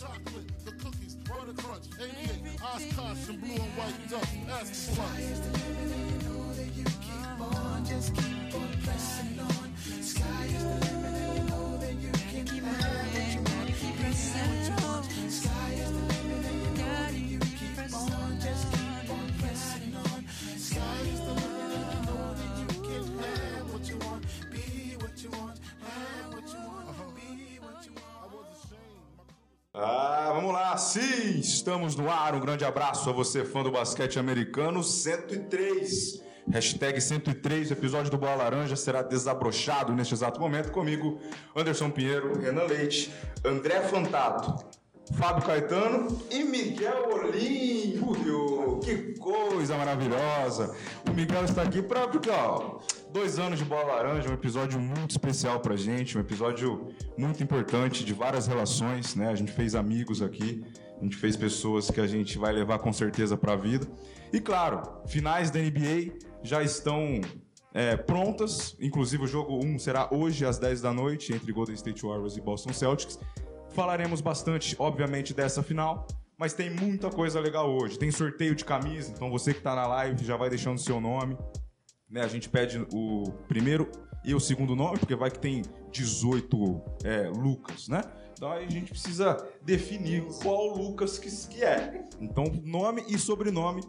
chocolate, the cookies, butter crunch, 88, Oshkosh, and blue and white duck. Ask the Sky is Ah, vamos lá, sim, estamos no ar. Um grande abraço a você, fã do basquete americano 103. Hashtag 103, o episódio do Bola Laranja será desabrochado neste exato momento comigo, Anderson Pinheiro, Renan Leite, André Fantato, Fábio Caetano e Miguel Olímpio. Que coisa maravilhosa! O Miguel está aqui para porque ó, dois anos de Bola Laranja, um episódio muito especial pra gente, um episódio muito importante de várias relações, né? A gente fez amigos aqui, a gente fez pessoas que a gente vai levar com certeza pra vida. E claro, finais da NBA já estão é, prontas, inclusive o jogo 1 será hoje às 10 da noite entre Golden State Warriors e Boston Celtics. Falaremos bastante, obviamente, dessa final, mas tem muita coisa legal hoje. Tem sorteio de camisa, então você que está na live já vai deixando seu nome. Né? A gente pede o primeiro e o segundo nome, porque vai que tem 18 é, Lucas, né? Então aí a gente precisa definir qual Lucas que, que é. Então, nome e sobrenome.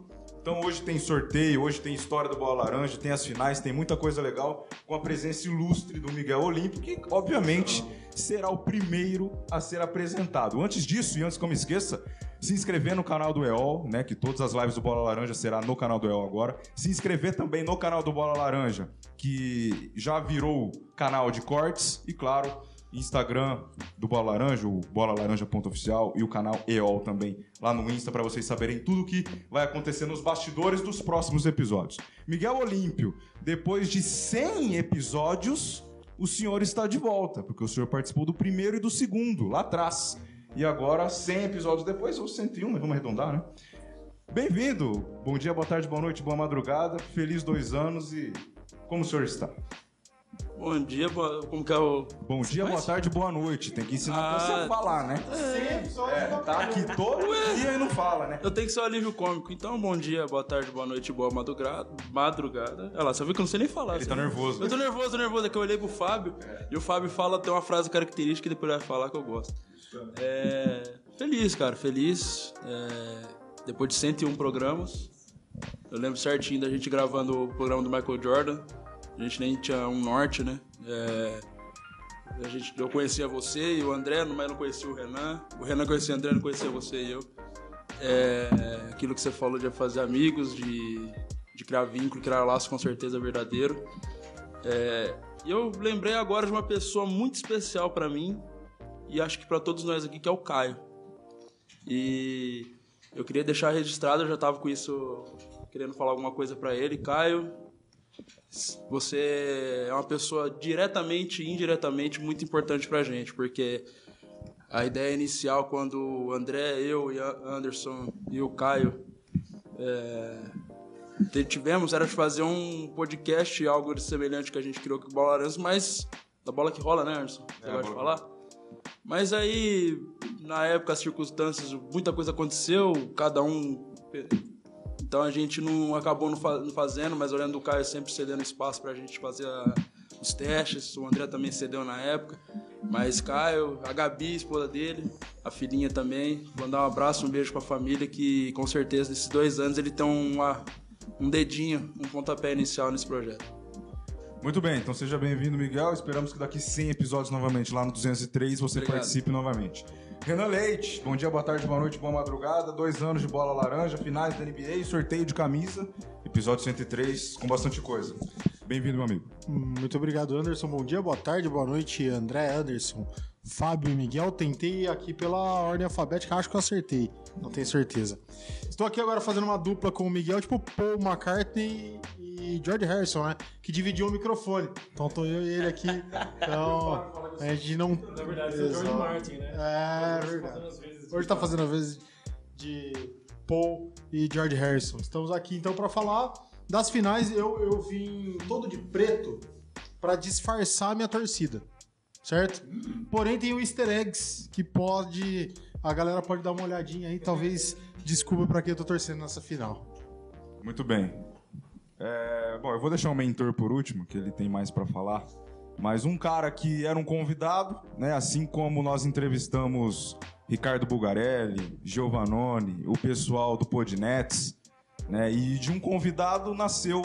Então hoje tem sorteio, hoje tem história do Bola Laranja, tem as finais, tem muita coisa legal, com a presença ilustre do Miguel Olímpio, que obviamente será o primeiro a ser apresentado. Antes disso, e antes que eu me esqueça, se inscrever no canal do EOL, né? Que todas as lives do Bola Laranja será no canal do EOL agora. Se inscrever também no canal do Bola Laranja, que já virou canal de cortes, e claro, Instagram do Bola Laranja, o bolalaranja.oficial e o canal EOL também lá no Insta para vocês saberem tudo o que vai acontecer nos bastidores dos próximos episódios. Miguel Olímpio, depois de 100 episódios, o senhor está de volta, porque o senhor participou do primeiro e do segundo, lá atrás. E agora, 100 episódios depois, ou 101, mas vamos arredondar, né? Bem-vindo! Bom dia, boa tarde, boa noite, boa madrugada. Feliz dois anos e como o senhor está? Bom dia, boa- como que é o. Bom dia, boa tarde, boa noite. Tem que ensinar Ah, você a falar, né? É, tá aqui todo dia e não fala, né? Eu tenho que ser um alívio cômico. Então, bom dia, boa tarde, boa noite, boa madrugada. Madrugada. Olha lá, você viu que eu não sei nem falar. Ele você tá nervoso. Eu tô nervoso, tô nervoso. É que eu olhei pro Fábio e o Fábio fala, tem uma frase característica e depois ele vai falar que eu gosto. É, feliz, cara, feliz. É, depois de 101 programas. Eu lembro certinho da gente gravando o programa do Michael Jordan. A gente nem tinha um norte, né? É, a gente, eu conhecia você e o André, mas não conhecia o Renan. O Renan conhecia o André, não conhecia você e eu. É, aquilo que você falou de fazer amigos, de, de criar vínculo, criar laço, com certeza é verdadeiro. É, e eu lembrei agora de uma pessoa muito especial pra mim e acho que pra todos nós aqui, que é o Caio. E eu queria deixar registrado, eu já tava com isso querendo falar alguma coisa pra ele. Caio, você é uma pessoa diretamente e indiretamente muito importante pra gente, porque a ideia inicial, quando o André, eu e a Anderson e o Caio é, tivemos, era de fazer um podcast, algo semelhante que a gente criou com o Bola Laranja, mas da bola que rola, né, Anderson? Você É, a gosta de falar? Mas aí, na época, as circunstâncias, muita coisa aconteceu, cada um. Então a gente não acabou não fa- não fazendo, mas olhando o Caio sempre cedendo espaço pra gente fazer a- os testes. O André também cedeu na época. Mas Caio, a Gabi, esposa dele, a filhinha também. Mandar um abraço, um beijo pra família, que com certeza nesses dois anos ele tem uma, um dedinho, um pontapé inicial nesse projeto. Muito bem, então seja bem-vindo, Miguel. Esperamos que daqui 100 episódios novamente, lá no 203, você Obrigado. participe novamente. Renan Leite, bom dia, boa tarde, boa noite, boa madrugada. Dois anos de bola laranja, finais da NBA, sorteio de camisa, episódio 103, com bastante coisa. Bem-vindo, meu amigo. Muito obrigado, Anderson. Bom dia, boa tarde, boa noite, André, Anderson, Fábio e Miguel. Tentei aqui pela ordem alfabética, acho que eu acertei, não tenho certeza. Estou aqui agora fazendo uma dupla com o Miguel, tipo Paul McCartney e George Harrison, né? Que dividiu o microfone. Então tô eu e ele aqui. Então a gente não. Na verdade, é o George. Martin, né? É Hoje tá verdade. fazendo as vezes de- Hoje tá fazendo a vez de Paul e George Harrison. Estamos aqui então para falar das finais. Eu, eu vim todo de preto para disfarçar a minha torcida, certo? Porém tem o easter eggs que pode a galera pode dar uma olhadinha aí, talvez descubra pra quem eu tô torcendo nessa final. Muito bem. É, bom, eu vou deixar o mentor por último, que ele tem mais pra falar. Mas um cara que era um convidado, né? Assim como nós entrevistamos Ricardo Bugarelli, Giovanoni, o pessoal do Podnets, né? E de um convidado nasceu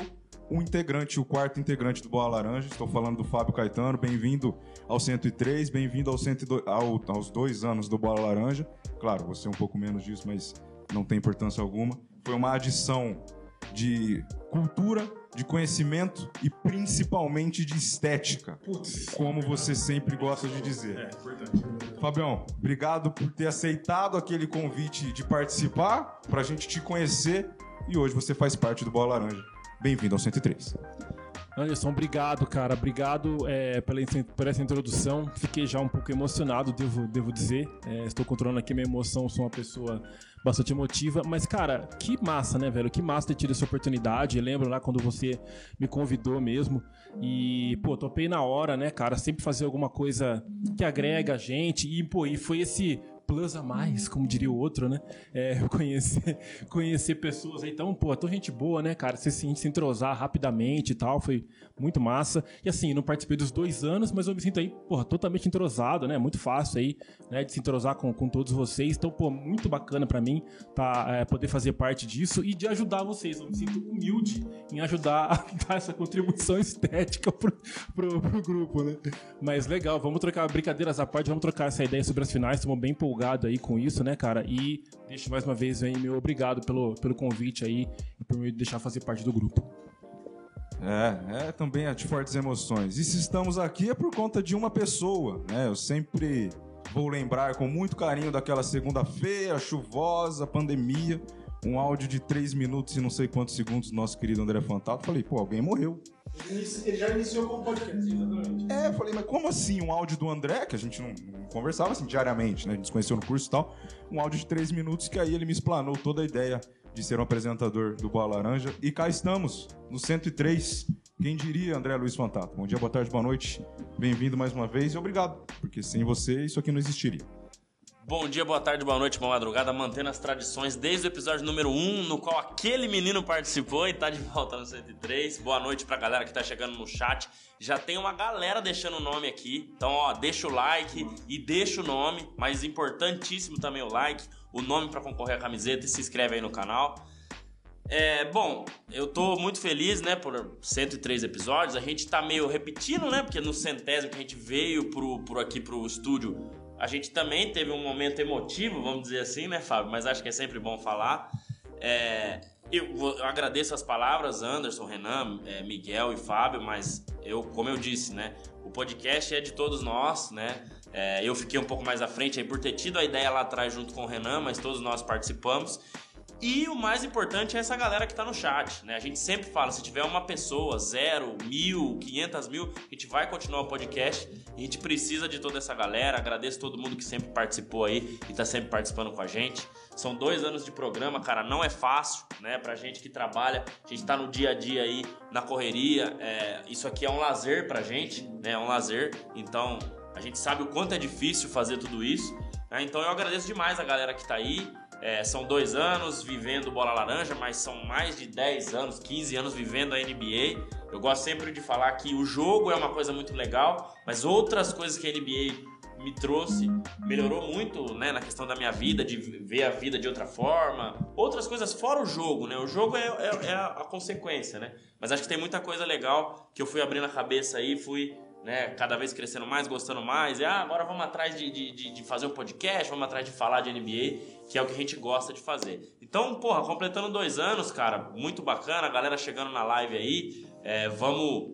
um integrante, o quarto integrante do Boa Laranja. Estou falando do Fábio Caetano. Bem-vindo ao 103, bem-vindo ao 102 ao- aos dois anos do Bola Laranja. Claro, você é um pouco menos disso, mas não tem importância alguma. Foi uma adição de cultura, de conhecimento e principalmente de estética, como você sempre gosta de dizer. Fabião, obrigado por ter aceitado aquele convite de participar, pra gente te conhecer e hoje você faz parte do Bola Laranja. Bem-vindo ao 103. Anderson, obrigado, cara. Obrigado é, pela, por essa introdução. Fiquei já um pouco emocionado, devo, devo dizer. É, estou controlando aqui minha emoção, sou uma pessoa bastante emotiva. Mas, cara, que massa, né, velho? Que massa ter tido essa oportunidade. Eu lembro lá quando você me convidou mesmo. E, pô, topei na hora, né, cara? Sempre fazer alguma coisa que agrega a gente. E, pô, e foi esse plus a mais, como diria o outro, né? É, conhecer, conhecer pessoas aí. Então, pô, tão gente boa, né, cara? Você se, se entrosar rapidamente e tal, foi muito massa. E assim, não participei dos dois anos, mas eu me sinto aí, porra, totalmente entrosado, né? Muito fácil aí, né, de se entrosar com, com todos vocês. Então, pô, muito bacana pra mim tá, é, poder fazer parte disso e de ajudar vocês. Eu me sinto humilde em ajudar a dar essa contribuição estética pro, pro, pro grupo, né? Mas legal, vamos trocar brincadeiras à parte, vamos trocar essa ideia sobre as finais. Estamos bem empolgados aí com isso, né, cara? E deixo mais uma vez aí meu obrigado pelo, pelo convite aí e por me deixar fazer parte do grupo. É, é também é de fortes emoções. E se estamos aqui é por conta de uma pessoa, né? Eu sempre vou lembrar com muito carinho daquela segunda-feira chuvosa, pandemia, um áudio de 3 minutos e não sei quantos segundos do nosso querido André Fantato. Falei, pô, alguém morreu. Ele já iniciou com o podcast, exatamente. É, eu falei, mas como assim um áudio do André, que a gente não, não conversava assim diariamente, né? A gente se conheceu no curso e tal. Um áudio de 3 minutos que aí ele me explanou toda a ideia de ser um apresentador do Boa Laranja. E cá estamos, no 103. Quem diria, André Luiz Fantato? Bom dia, boa tarde, boa noite. Bem-vindo mais uma vez e obrigado, porque sem você isso aqui não existiria. Bom dia, boa tarde, boa noite, boa madrugada, mantendo as tradições desde o episódio número 1, no qual aquele menino participou e tá de volta no 103. Boa noite pra galera que tá chegando no chat. Já tem uma galera deixando o nome aqui. Então, ó, deixa o like e deixa o nome, mas importantíssimo também o like, o nome pra concorrer à camiseta e se inscreve aí no canal. É, bom, eu tô muito feliz, né, por 103 episódios. A gente tá meio repetindo, né, porque no centésimo que a gente veio pro, por aqui pro estúdio, a gente também teve um momento emotivo, vamos dizer assim, né, Fábio? Mas acho que é sempre bom falar. É, eu, eu agradeço as palavras, Anderson, Renan, é, Miguel e Fábio, mas eu, como eu disse, né, o podcast é de todos nós, né? É, eu fiquei um pouco mais à frente aí por ter tido a ideia lá atrás junto com o Renan, mas todos nós participamos. E o mais importante é essa galera que tá no chat, né? A gente sempre fala, se tiver uma pessoa, zero, mil, quinhentas mil, a gente vai continuar o podcast. A gente precisa de toda essa galera. Agradeço todo mundo que sempre participou aí e tá sempre participando com a gente. São dois anos de programa, cara, não é fácil, né? Pra gente que trabalha, a gente tá no dia a dia aí, na correria. é, isso aqui é um lazer pra gente, né? É um lazer. Então, a gente sabe o quanto é difícil fazer tudo isso. né? Então, eu agradeço demais a galera que tá aí. É, são dois anos vivendo bola laranja, mas são mais de 10 anos, 15 anos vivendo a NBA. Eu gosto sempre de falar que o jogo é uma coisa muito legal, mas outras coisas que a NBA me trouxe melhorou muito né, na questão da minha vida, de ver a vida de outra forma. Outras coisas fora o jogo, né? O jogo é, é- é a, a consequência, né? Mas acho que tem muita coisa legal que eu fui abrindo a cabeça aí, fui né, cada vez crescendo mais, gostando mais. E ah, agora vamos atrás de, de, de- fazer um podcast, vamos atrás de falar de NBA, que é o que a gente gosta de fazer. Então, porra, completando dois anos, cara, muito bacana, a galera chegando na live aí. É, vamos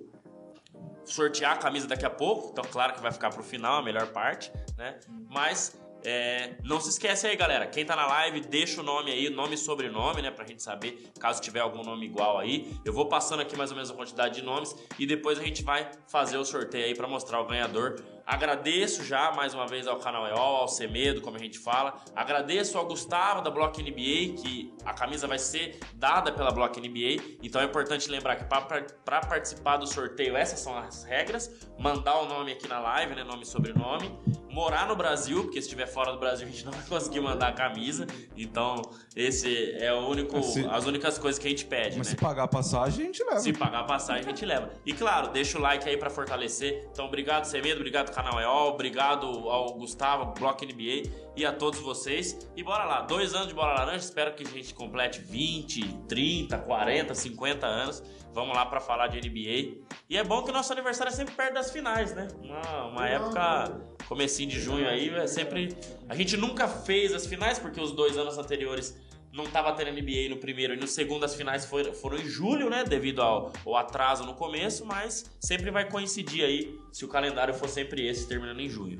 sortear a camisa daqui a pouco, então claro que vai ficar pro final, a melhor parte, né? Mas é, não se esquece aí, galera. Quem tá na live, deixa o nome aí, nome e sobrenome, né? Pra gente saber caso tiver algum nome igual aí. Eu vou passando aqui mais ou menos a quantidade de nomes e depois a gente vai fazer o sorteio aí pra mostrar o ganhador Agradeço já mais uma vez ao canal EOL, ao Semedo, como a gente fala. Agradeço ao Gustavo da Block NBA, que a camisa vai ser dada pela Block NBA. Então é importante lembrar que para participar do sorteio, essas são as regras. Mandar o nome aqui na live, né? Nome e sobrenome. Morar no Brasil, porque se estiver fora do Brasil a gente não vai conseguir mandar a camisa. Então, esse é o único, Se- as únicas coisas que a gente pede, Mas né? se pagar a passagem, a gente leva. Se pagar a passagem, a gente leva. E claro, deixa o like aí pra fortalecer. Então, obrigado, Semedo, obrigado, canal EOL, obrigado ao Gustavo, Block NBA e a todos vocês. E bora lá, dois anos de bola laranja, espero que a gente complete 20, 30, 40, 50 anos. Vamos lá pra falar de NBA. E é bom que nosso aniversário é sempre perto das finais, né? Uma, uma época, comecinho de junho aí, é sempre. A gente nunca fez as finais, porque os dois anos anteriores não tava tendo NBA no primeiro e no segundo as finais foram, foram em julho, né? Devido ao, ao atraso no começo, mas sempre vai coincidir aí se o calendário for sempre esse, terminando em junho.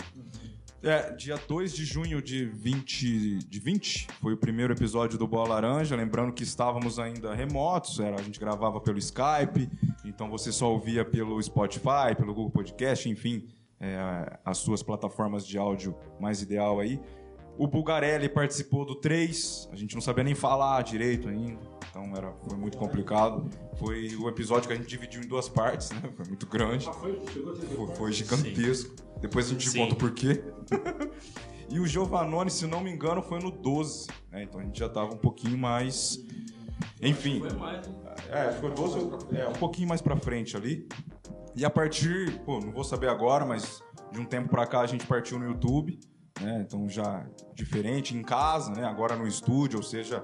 É, dia 2 de junho de 20, de 20 foi o primeiro episódio do Bola Laranja. Lembrando que estávamos ainda remotos, era, a gente gravava pelo Skype, então você só ouvia pelo Spotify, pelo Google Podcast, enfim, é, as suas plataformas de áudio mais ideal aí. O Bulgarelli participou do 3, a gente não sabia nem falar direito ainda, então era, foi muito complicado. Foi o episódio que a gente dividiu em duas partes, né? Foi muito grande. Foi, foi gigantesco. Depois a gente Sim. conta o porquê. e o Giovanoni, se não me engano, foi no 12. né? Então a gente já tava um pouquinho mais. Enfim. mais? É, ficou 12, é, um pouquinho mais pra frente ali. E a partir, pô, não vou saber agora, mas de um tempo pra cá a gente partiu no YouTube, né? Então já diferente em casa, né? Agora no estúdio, ou seja,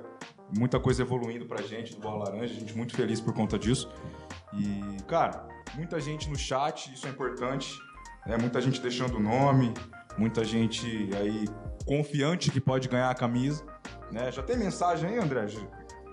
muita coisa evoluindo pra gente do Bola Laranja, a gente muito feliz por conta disso. E, cara, muita gente no chat, isso é importante, né? Muita gente deixando o nome, muita gente aí confiante que pode ganhar a camisa, né? Já tem mensagem aí, André?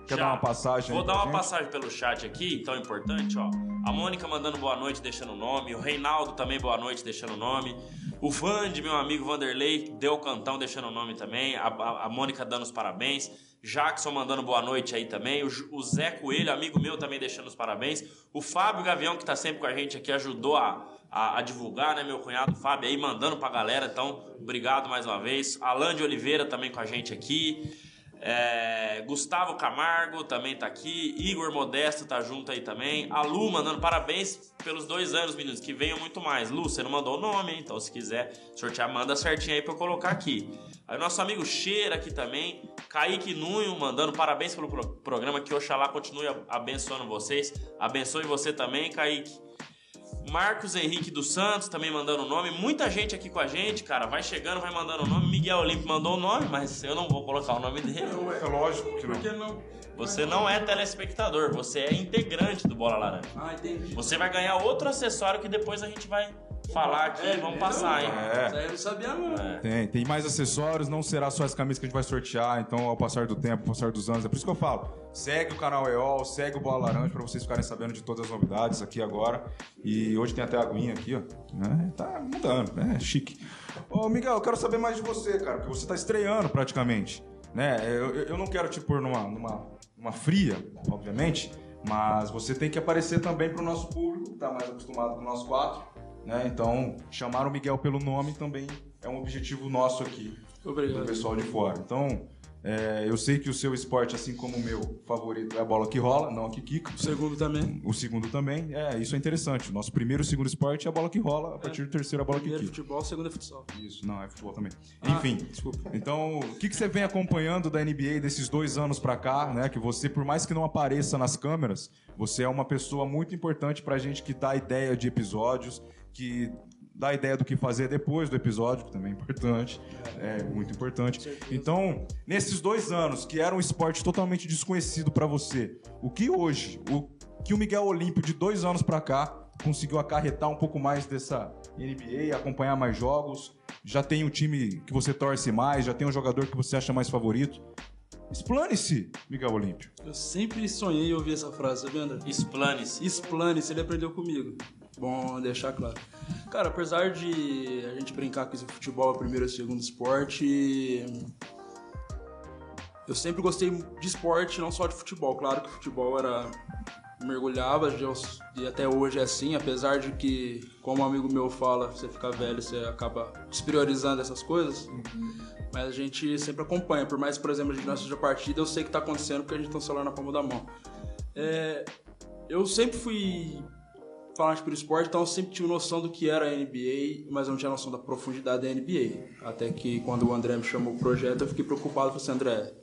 Quer Já. dar uma passagem Vou dar uma gente? passagem pelo chat aqui, tão importante, ó. A Mônica mandando boa noite, deixando o nome. O Reinaldo também, boa noite, deixando o nome. O Vande, meu amigo Vanderlei, deu o cantão, deixando o nome também. A, a- a Mônica dando os parabéns. Jackson mandando boa noite aí também. O, Zé Coelho, amigo meu, também deixando os parabéns. O Fábio Gavião, que tá sempre com a gente aqui, ajudou a, a, a divulgar, né? Meu cunhado Fábio aí, mandando pra galera. Então, obrigado mais uma vez. Alan de Oliveira também com a gente aqui. É, Gustavo Camargo também tá aqui. Igor Modesto tá junto aí também. A Lu mandando parabéns pelos dois anos, meninos. Que venham muito mais. Lu, você não mandou o nome? Então, se quiser sortear, manda certinho aí pra eu colocar aqui. Aí, nosso amigo Cheira aqui também. Kaique Nunho mandando parabéns pelo pro- programa. Que Oxalá continue abençoando vocês. Abençoe você também, Kaique. Marcos Henrique dos Santos também mandando o nome. Muita gente aqui com a gente, cara. Vai chegando, vai mandando o nome. Miguel Olímpio mandou o nome, mas eu não vou colocar o nome dele. É lógico que não. Por que não? Você não é telespectador, você é integrante do Bola Laranja. Ah, entendi. Você vai ganhar outro acessório que depois a gente vai falar aqui e vamos passar, hein? É. Isso aí eu não sabia, não. É. Tem, tem mais acessórios, não será só as camisas que a gente vai sortear, então ao passar do tempo, ao passar dos anos, é por isso que eu falo. Segue o canal EOL, segue o Bola Laranja pra vocês ficarem sabendo de todas as novidades aqui agora. E hoje tem até a aguinha aqui, ó. né? Tá mudando, é chique. Ô, Miguel, eu quero saber mais de você, cara, porque você tá estreando praticamente. Né? Eu, eu- não quero te pôr numa, numa, numa fria, obviamente, mas você tem que aparecer também pro nosso público, que tá mais acostumado com nós quatro. Né? Então, chamar o Miguel pelo nome também é um objetivo nosso aqui do Obrigado. pessoal de fora. Então, é, eu sei que o seu esporte, assim como o meu favorito, é a bola que rola, não a que quica. O segundo também. O segundo também, é, isso é interessante. O nosso primeiro e segundo esporte é a bola que rola, a partir do terceiro é a bola que Primeiro quica. futebol, segundo é futsal. Isso, não, é futebol também. Ah, Enfim, desculpa. então, o que, que você vem acompanhando da NBA desses dois anos pra cá, né? Que você, por mais que não apareça nas câmeras, você é uma pessoa muito importante pra gente que dá ideia de episódios, que dá ideia do que fazer depois do episódio, que também é importante, é muito importante. Então, nesses dois anos, que era um esporte totalmente desconhecido pra você, o que hoje, o que o Miguel Olímpio de dois anos pra cá conseguiu acarretar um pouco mais dessa NBA, acompanhar mais jogos, já tem um time que você torce mais, já tem um jogador que você acha mais favorito. Explane-se, Miguel Olímpio. Eu sempre sonhei em ouvir essa frase, sabia, André? Explane-se. Explane-se, ele aprendeu comigo. Bom deixar claro. Cara, apesar de a gente brincar com esse futebol é o primeiro e o segundo esporte, eu sempre gostei de esporte, não só de futebol. Claro que futebol era mergulhava e até hoje é assim, apesar de que, como um amigo meu fala, você fica velho, você acaba despriorizando essas coisas. Mas a gente sempre acompanha, por mais, por exemplo, a gente não assiste a partida, eu sei que tá acontecendo porque a gente tem o celular na palma da mão. É, eu sempre fui fanático por esporte, então eu sempre tive noção do que era a NBA, mas eu não tinha noção da profundidade da NBA. Até que quando o André me chamou o projeto, eu fiquei preocupado, falei assim, André,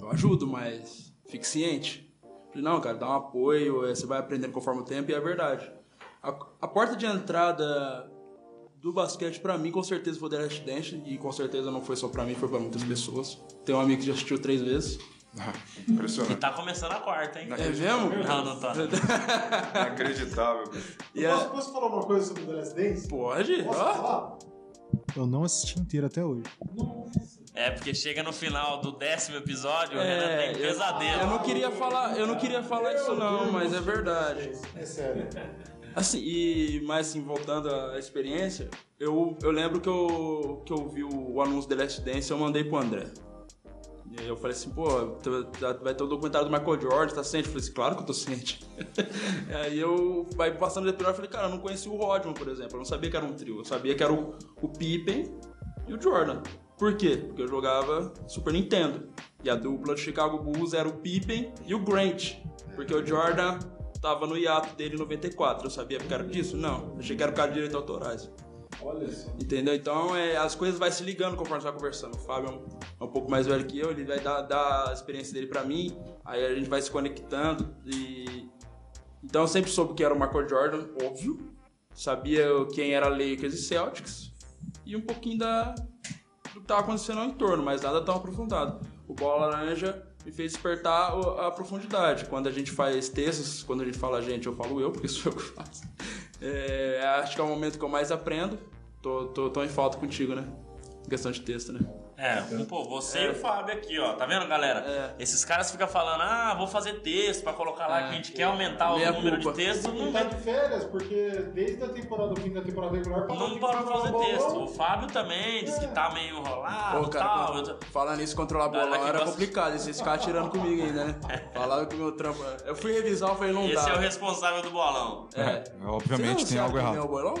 eu ajudo, mas fique ciente. Falei, não, cara, dá um apoio, eh, você vai aprendendo conforme o tempo, e é verdade. A, a porta de entrada do basquete, pra mim, com certeza foi The Last Dance, e com certeza não foi só pra mim, foi pra muitas pessoas. Tem um amigo que já assistiu três vezes. E Impressionante. tá começando a quarta, hein? É mesmo? Não, não tá. Inacreditável. E Posso, é... posso falar uma coisa sobre The Last Dance? Pode? Posso falar? Eu não assisti inteiro até hoje. É, porque chega no final do décimo episódio, o É, Renan tem eu- pesadelo. Eu não queria falar, eu não queria falar isso não, mas é verdade. É sério. Assim, e mas assim, voltando à experiência, eu, eu lembro que eu, que eu vi o, o anúncio do The Last Dance e eu mandei pro André. E aí eu falei assim, pô, tá- vai ter o documentário do Michael Jordan, tá ciente? Eu falei assim, claro que eu tô ciente. aí eu, vai passando o episódio, eu falei, cara, eu não conhecia o Rodman, por exemplo, eu não sabia que era um trio, eu sabia que era o, o Pippen e o Jordan. Por quê? Porque eu jogava Super Nintendo. E a dupla do Chicago Bulls era o Pippen e o Grant. Porque o Jordan tava no hiato dele em 94. Eu sabia por causa disso? Não. Achei que era por causa de direitos autorais. Olha só. Entendeu? Então é, as coisas vai se ligando conforme você vai conversando. O Fábio é um, é um pouco mais velho que eu, ele vai dar, dar a experiência dele pra mim, aí a gente vai se conectando e. Então eu sempre soube que era o Michael Jordan, óbvio. Sabia quem era Lakers e Celtics. E um pouquinho da, do que tava acontecendo ao entorno, mas nada tão aprofundado. O Bola Laranja me fez despertar a profundidade. Quando a gente faz textos, quando a gente fala a gente, eu falo eu, porque sou eu que faço. É, acho que é o momento que eu mais aprendo. Tô, tô, tô em falta contigo, né? Questão de texto, né? É, pô, você e o Fábio aqui, ó. Tá vendo, galera? É. Esses caras ficam falando, ah, vou fazer texto pra colocar lá que a gente quer aumentar o número culpa. de textos. Não, tá de férias, porque desde a temporada, o fim da temporada regular, não parou de fazer texto. O Fábio também disse que tá meio enrolado Pô, e cara, tal. quando- Eu tô- falando isso, controlar bolão era gosta- complicado. Vocês ficavam tirando comigo ainda, né? Falaram que o meu trampo. Eu fui revisar, eu falei, não Esse dá. é o responsável do bolão. É. Obviamente tem algo errado. o bolão?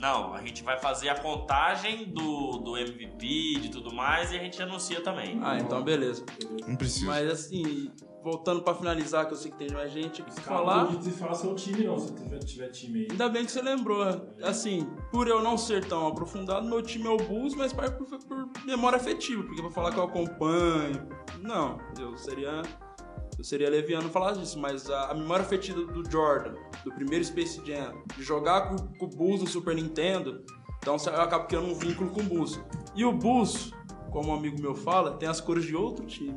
Não, a gente vai fazer a contagem do, do MVP, de tudo mais, e a gente anuncia também. Ah, então beleza. Não precisa. Mas assim, voltando pra finalizar, que eu sei que tem mais gente aqui pra Cara, falar. não pode falar seu time não, se tiver, tiver time aí. Ainda bem que você lembrou. Assim, por eu não ser tão aprofundado, meu time é o Bulls, mas por, por- por memória afetiva, porque pra falar que eu acompanho. Não, eu seria. Eu seria leviano falar disso, mas a, a memória afetiva do Jordan, do primeiro Space Jam, de jogar com, com o Bulls no Super Nintendo, então eu acabo criando um vínculo com o Bulls. E o Bulls, como um amigo meu fala, tem as cores de outro time.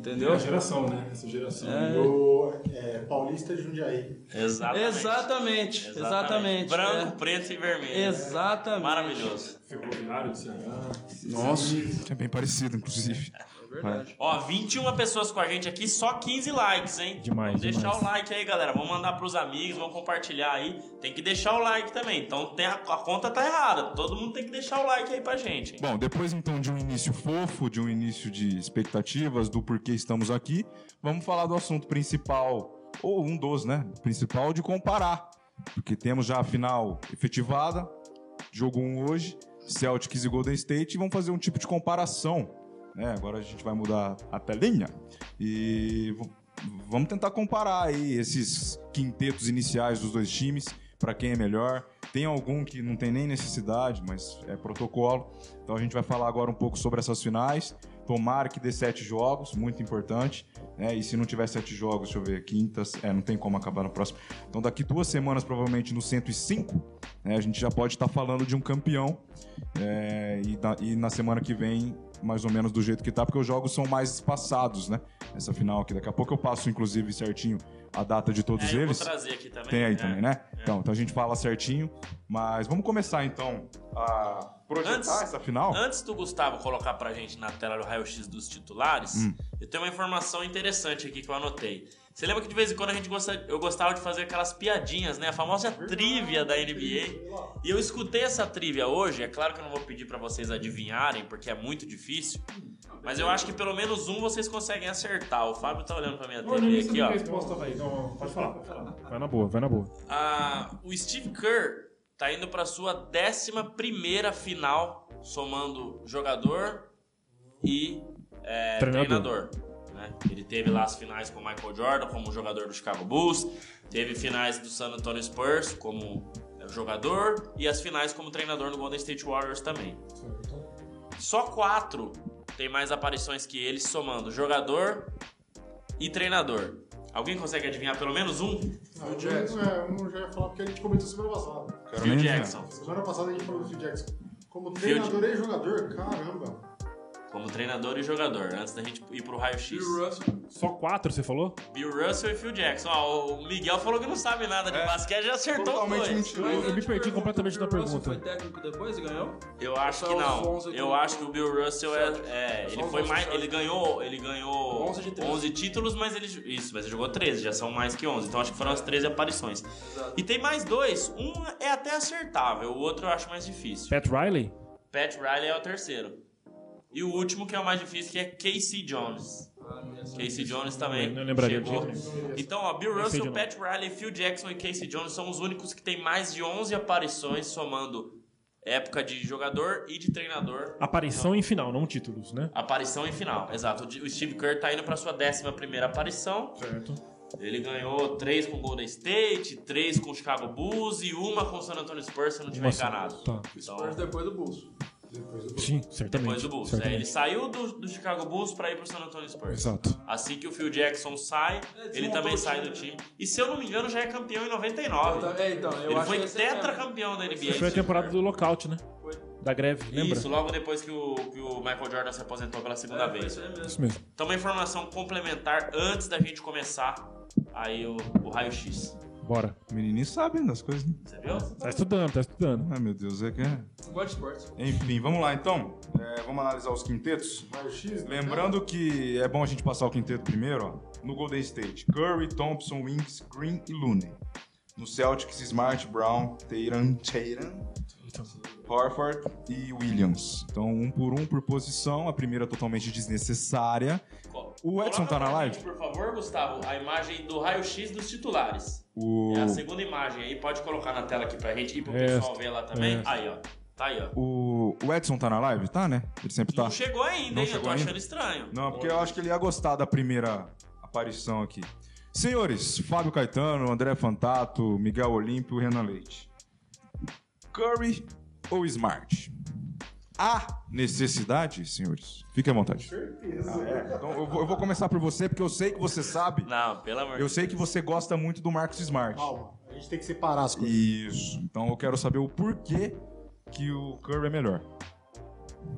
Entendeu? É a geração, né? Essa geração. É. O é, Paulista de Jundiaí. Exatamente. Exatamente, exatamente. Branco, é. preto e vermelho. Exatamente. Maravilhoso. Ferroviário do Ceará. Nossa, É bem parecido, inclusive. Verdade. Ó, 21 pessoas com a gente aqui, só 15 likes, hein? Demais, Vamos deixar demais. o like aí, galera. Vamos mandar pros amigos, vamos compartilhar aí. Tem que deixar o like também. Então tem a, a conta tá errada. Todo mundo tem que deixar o like aí pra gente. hein? Bom, depois então de um início fofo, de um início de expectativas, do porquê estamos aqui, vamos falar do assunto principal, ou um dos, né? Principal de comparar. Porque temos já a final efetivada, jogo 1 hoje, Celtics e Golden State, e vamos fazer um tipo de comparação. Né? Agora a gente vai mudar a telinha e vamos tentar comparar aí esses quintetos iniciais dos dois times, para quem é melhor. Tem algum que não tem nem necessidade, mas é protocolo. Então a gente vai falar agora um pouco sobre essas finais. Tomara que dê sete jogos, muito importante. Né? E se não tiver sete jogos, deixa eu ver, quintas, é, não tem como acabar no próximo. Então daqui duas semanas, provavelmente no 105, né, a gente já pode estar falando de um campeão. É, e, na, e na semana que vem, mais ou menos do jeito que tá, porque os jogos são mais espaçados, né? Essa final aqui. Daqui a pouco eu passo, inclusive, certinho a data de todos É, eu vou eles. trazer aqui também. Tem aí É. também, né? Então, então a gente fala certinho. Mas vamos começar então a projetar Antes- essa final. Antes do Gustavo colocar pra gente na tela o raio-x dos titulares, Hum. eu tenho uma informação interessante aqui que eu anotei. Você lembra que de vez em quando a gente gosta, eu gostava de fazer aquelas piadinhas, né? A famosa trivia da NBA. E eu escutei essa trivia hoje, é claro que eu não vou pedir pra vocês adivinharem, porque é muito difícil. Mas eu acho que pelo menos um vocês conseguem acertar. O Fábio tá olhando pra minha TV aqui, ó. Não, pode falar, pode falar. Vai na boa, vai na boa. Ah, o Steve Kerr tá indo pra sua décima primeira final, somando jogador e é, Treinador. treinador. Né? Ele teve lá as finais com o Michael Jordan como jogador do Chicago Bulls, teve finais do San Antonio Spurs como é, jogador e as finais como treinador no Golden State Warriors também. Só quatro tem mais aparições que ele, somando jogador e treinador. Alguém consegue adivinhar pelo menos um? Não, Jackson. É, um já ia falar porque a gente comentou semana passada. Phil Jackson. Semana passada a gente falou do Phil Jackson. Como Phil treinador e jogador, caramba. Como treinador e jogador, antes da gente ir pro raio-x. Bill Russell. Só quatro, você falou? Bill Russell e Phil Jackson. Ó, o Miguel falou que não sabe nada de É. basquete, já acertou Totalmente dois. mentira. Eu- eu me perdi completamente na Russell pergunta. foi técnico depois e ganhou? Eu acho que os não. 11 Eu acho que o Bill Russell é, é, Só ele foi 11 mais, ele ganhou, ele ganhou 11 de 13. 11 títulos, mas ele isso, mas ele jogou 13, já são mais que 11. Então acho que foram as 13 aparições. E tem mais dois, um é até acertável, o outro eu acho mais difícil. Pat Riley? Pat Riley é o terceiro. E o último que é o mais difícil que é Casey Jones. Casey Jones também. Não lembraria chegou. Então, ó, Bill Russell, Pat Riley, Phil Jackson e Casey Jones são os únicos que têm mais de 11 aparições, somando época de jogador e de treinador. Aparição em final, não títulos, né? Aparição em final, exato. O Steve Kerr tá indo pra sua 11 primeira aparição. Certo. Ele ganhou três com o Golden State, três com o Chicago Bulls e uma com o San Antonio Spurs, se eu não estiver Nossa, enganado. tá. Então, Spurs depois do Bulls. Sim, certamente. depois do Bulls. É, ele saiu do, do Chicago Bulls pra ir pro San Antonio Spurs. Exato. Assim que o Phil Jackson sai, ele também sai do time. E se eu não me engano, já é campeão em 99. É, então, eu Ele foi foi tetracampeão da NBA. Foi a temporada do lockout, né? Foi. Da greve, lembra? Isso, logo depois que o, que o Michael Jordan se aposentou pela segunda É, vez. isso mesmo. Isso mesmo. Então, uma informação complementar antes da gente começar aí o, o raio-x. Bora. O menininho sabe das coisas, né? Você viu? Tá estudando, tá estudando. Ai, meu Deus, é que é... Eu gosto de esportes. Enfim, vamos lá então. É, vamos analisar os quintetos. Raio-X, né? Lembrando que é bom a gente passar o quinteto primeiro, ó. No Golden State, Curry, Thompson, Winks, Green e Looney. No Celtics, Smart, Brown, Tatum, Tatum, Horford e Williams. Então, um por um por posição. A primeira totalmente desnecessária. O Edson Coloca tá na pra live? gente, por favor, Gustavo, a imagem do raio-x dos titulares. O, É a segunda imagem aí, pode colocar na tela aqui pra gente e pro Esta, pessoal ver lá também. esta. Aí, ó. Tá aí, ó. o, o Edson tá na live? Tá, né? Ele sempre tá. Não chegou ainda, Não hein? Eu chegou tô achando ainda? estranho. Não, porque eu acho que ele ia gostar da primeira aparição aqui. Senhores, Fábio Caetano, André Fantato, Miguel Olímpio e Renan Leite. Curry ou Smart? Há necessidade, senhores? Fique à vontade. Certeza. Ah, é? Então eu vou, eu vou começar por você, porque eu sei que você sabe. Não, pelo amor de Eu sei que você gosta muito do Marcos Smart. Calma, a gente tem que separar as coisas. Isso. Então eu quero saber o porquê que o Curry é melhor.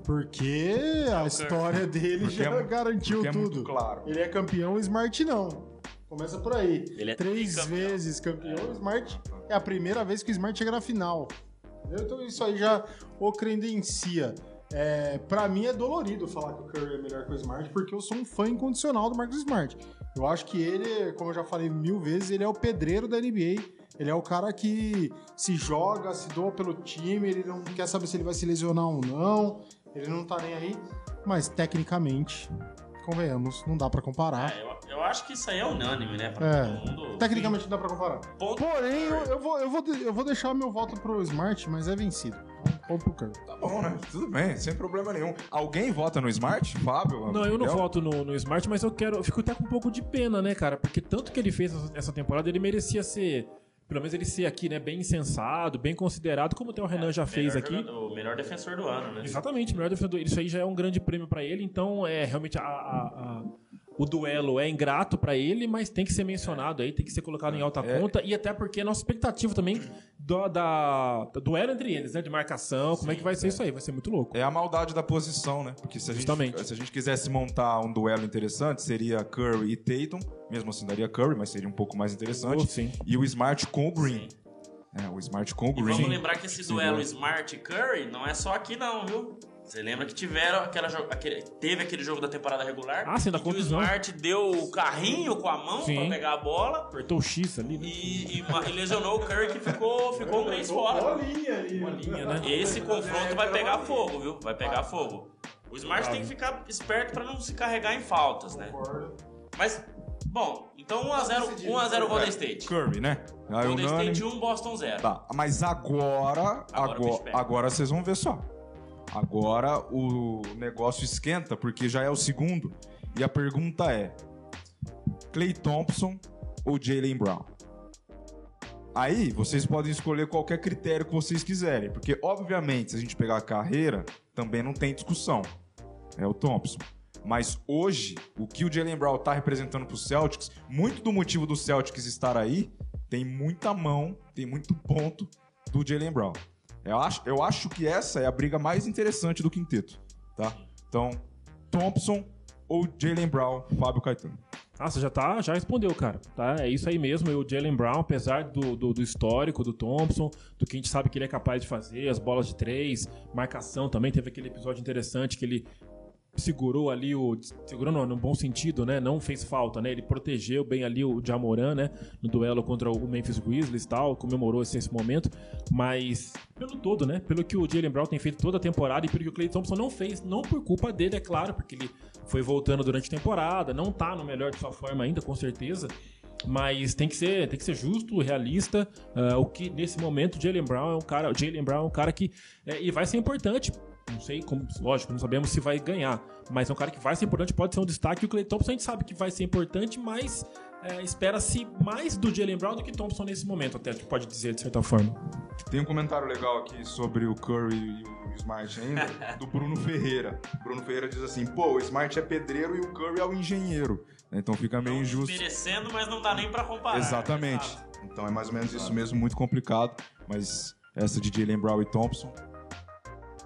Porque a história dele Porque já é garantiu é tudo. claro. Ele é campeão, o Smart não. Começa por aí. Ele é Três tricampeão. vezes campeão, o Smart é a primeira vez que o Smart chega na final. Então isso aí já o credencia. É, para mim é dolorido falar que o Curry é melhor que o Smart, porque eu sou um fã incondicional do Marcus Smart. Eu acho que ele, como eu já falei mil vezes, ele é o pedreiro da NBA. Ele é o cara que se joga, se doa pelo time, ele não quer saber se ele vai se lesionar ou não, ele não tá nem aí. Mas tecnicamente, convenhamos, não dá pra comparar. É, eu, eu acho que isso aí é unânime, né? Pra É. todo mundo. Tecnicamente não dá pra comparar. Ponto. Porém, eu, eu vou, eu, vou, de- eu vou deixar meu voto pro Smart, mas é vencido. Ponto pro Curry. Tá bom, né? Tudo bem, sem problema nenhum. Alguém vota no Smart? Fábio? Não, eu não Miguel? voto no, no Smart, mas eu quero. Eu fico até com um pouco de pena, né, cara? Porque tanto que ele fez essa- essa temporada, ele merecia ser. Pelo menos ele ser aqui, né? Bem insensado, bem considerado, como até o Renan já fez aqui. jogador- o melhor defensor do ano, né? Exatamente, melhor defensor. Isso aí já é um grande prêmio pra ele, então é realmente a- a- a- o duelo é ingrato pra ele, mas tem que ser mencionado aí, tem que ser colocado em alta É. conta e até porque a nossa expectativa também do, da, do duelo entre eles, né? De marcação, como é que vai ser isso aí? Vai ser muito louco. É a maldade da posição, né? Porque se a, gente, se a gente quisesse montar um duelo interessante, seria Curry e Tatum. Mesmo assim, daria Curry, mas seria um pouco mais interessante. Oh, sim. E o Smart com o Green. É, o Smart com o E Green. vamos lembrar que esse Sim, duelo? Smart e Curry não é só aqui não, viu? Você lembra que tiveram aquela aquele, teve aquele jogo da temporada regular? Ah, sim, da que o confusão. Smart deu o carrinho com a mão Sim. pra pegar a bola Apertou o X ali, né? e, e e lesionou o Curry que ficou, ficou um mês fora. linha ali. Linha, né? Esse confronto vai pegar fogo, viu? Vai pegar fogo. O Smart tem que ficar esperto pra não se carregar em faltas, né? Mas, bom, então 1x0 1x0 Golden State. Curry, né? Golden. State 1, Boston 0. Tá, mas agora, Agora o agora, agora vocês vão ver só. Agora o negócio esquenta, porque já é o segundo. E a pergunta é: Clay Thompson ou Jalen Brown? Aí vocês podem escolher qualquer critério que vocês quiserem, porque obviamente se a gente pegar a carreira, também não tem discussão. É o Thompson. Mas hoje, o que o Jalen Brown tá representando pro Celtics, muito do motivo do Celtics estar aí, tem muita mão, tem muito ponto do Jalen Brown. Eu acho, eu acho que essa é a briga mais interessante do quinteto, tá? Então, Thompson ou Jalen Brown, Fábio Caetano. Ah, você já tá, já respondeu, cara. Tá? É isso aí mesmo. O Jalen Brown, apesar do, do, do histórico do Thompson, do que a gente sabe que ele é capaz de fazer, as bolas de três, marcação também. Teve aquele episódio interessante que ele segurou ali o. Segurou no, bom sentido, né? Não fez falta, né? Ele protegeu bem ali o Jamoran, né? No duelo contra o Memphis Grizzlies e tal, comemorou esse, esse momento. Mas, pelo todo, né? Pelo que o Jalen Brown tem feito toda a temporada e pelo que o Clay Thompson não fez, não por culpa dele, é claro, porque ele foi voltando durante a temporada, não tá no melhor de sua forma ainda, com certeza. Mas tem que ser, tem que ser justo, realista. ah, o que nesse momento o Jalen Brown é um cara, Jalen Brown é um cara que é, e vai ser importante. Não sei como, lógico, não sabemos se vai ganhar, mas é um cara que vai ser importante, pode ser um destaque. O Clay Thompson a gente sabe que vai ser importante, mas é, espera-se mais do Jalen Brown do que Thompson nesse momento, até a gente pode dizer de certa forma. Tem um comentário legal aqui sobre o Curry e o Smart ainda, do Bruno Ferreira. Bruno Ferreira diz assim: pô, o Smart é pedreiro e o Curry é o engenheiro. Então fica meio injusto. Merecendo, mas não dá nem pra comparar. Exatamente. Exato. Então é mais ou menos isso mesmo, muito complicado. Mas essa de Jalen Brown e Thompson.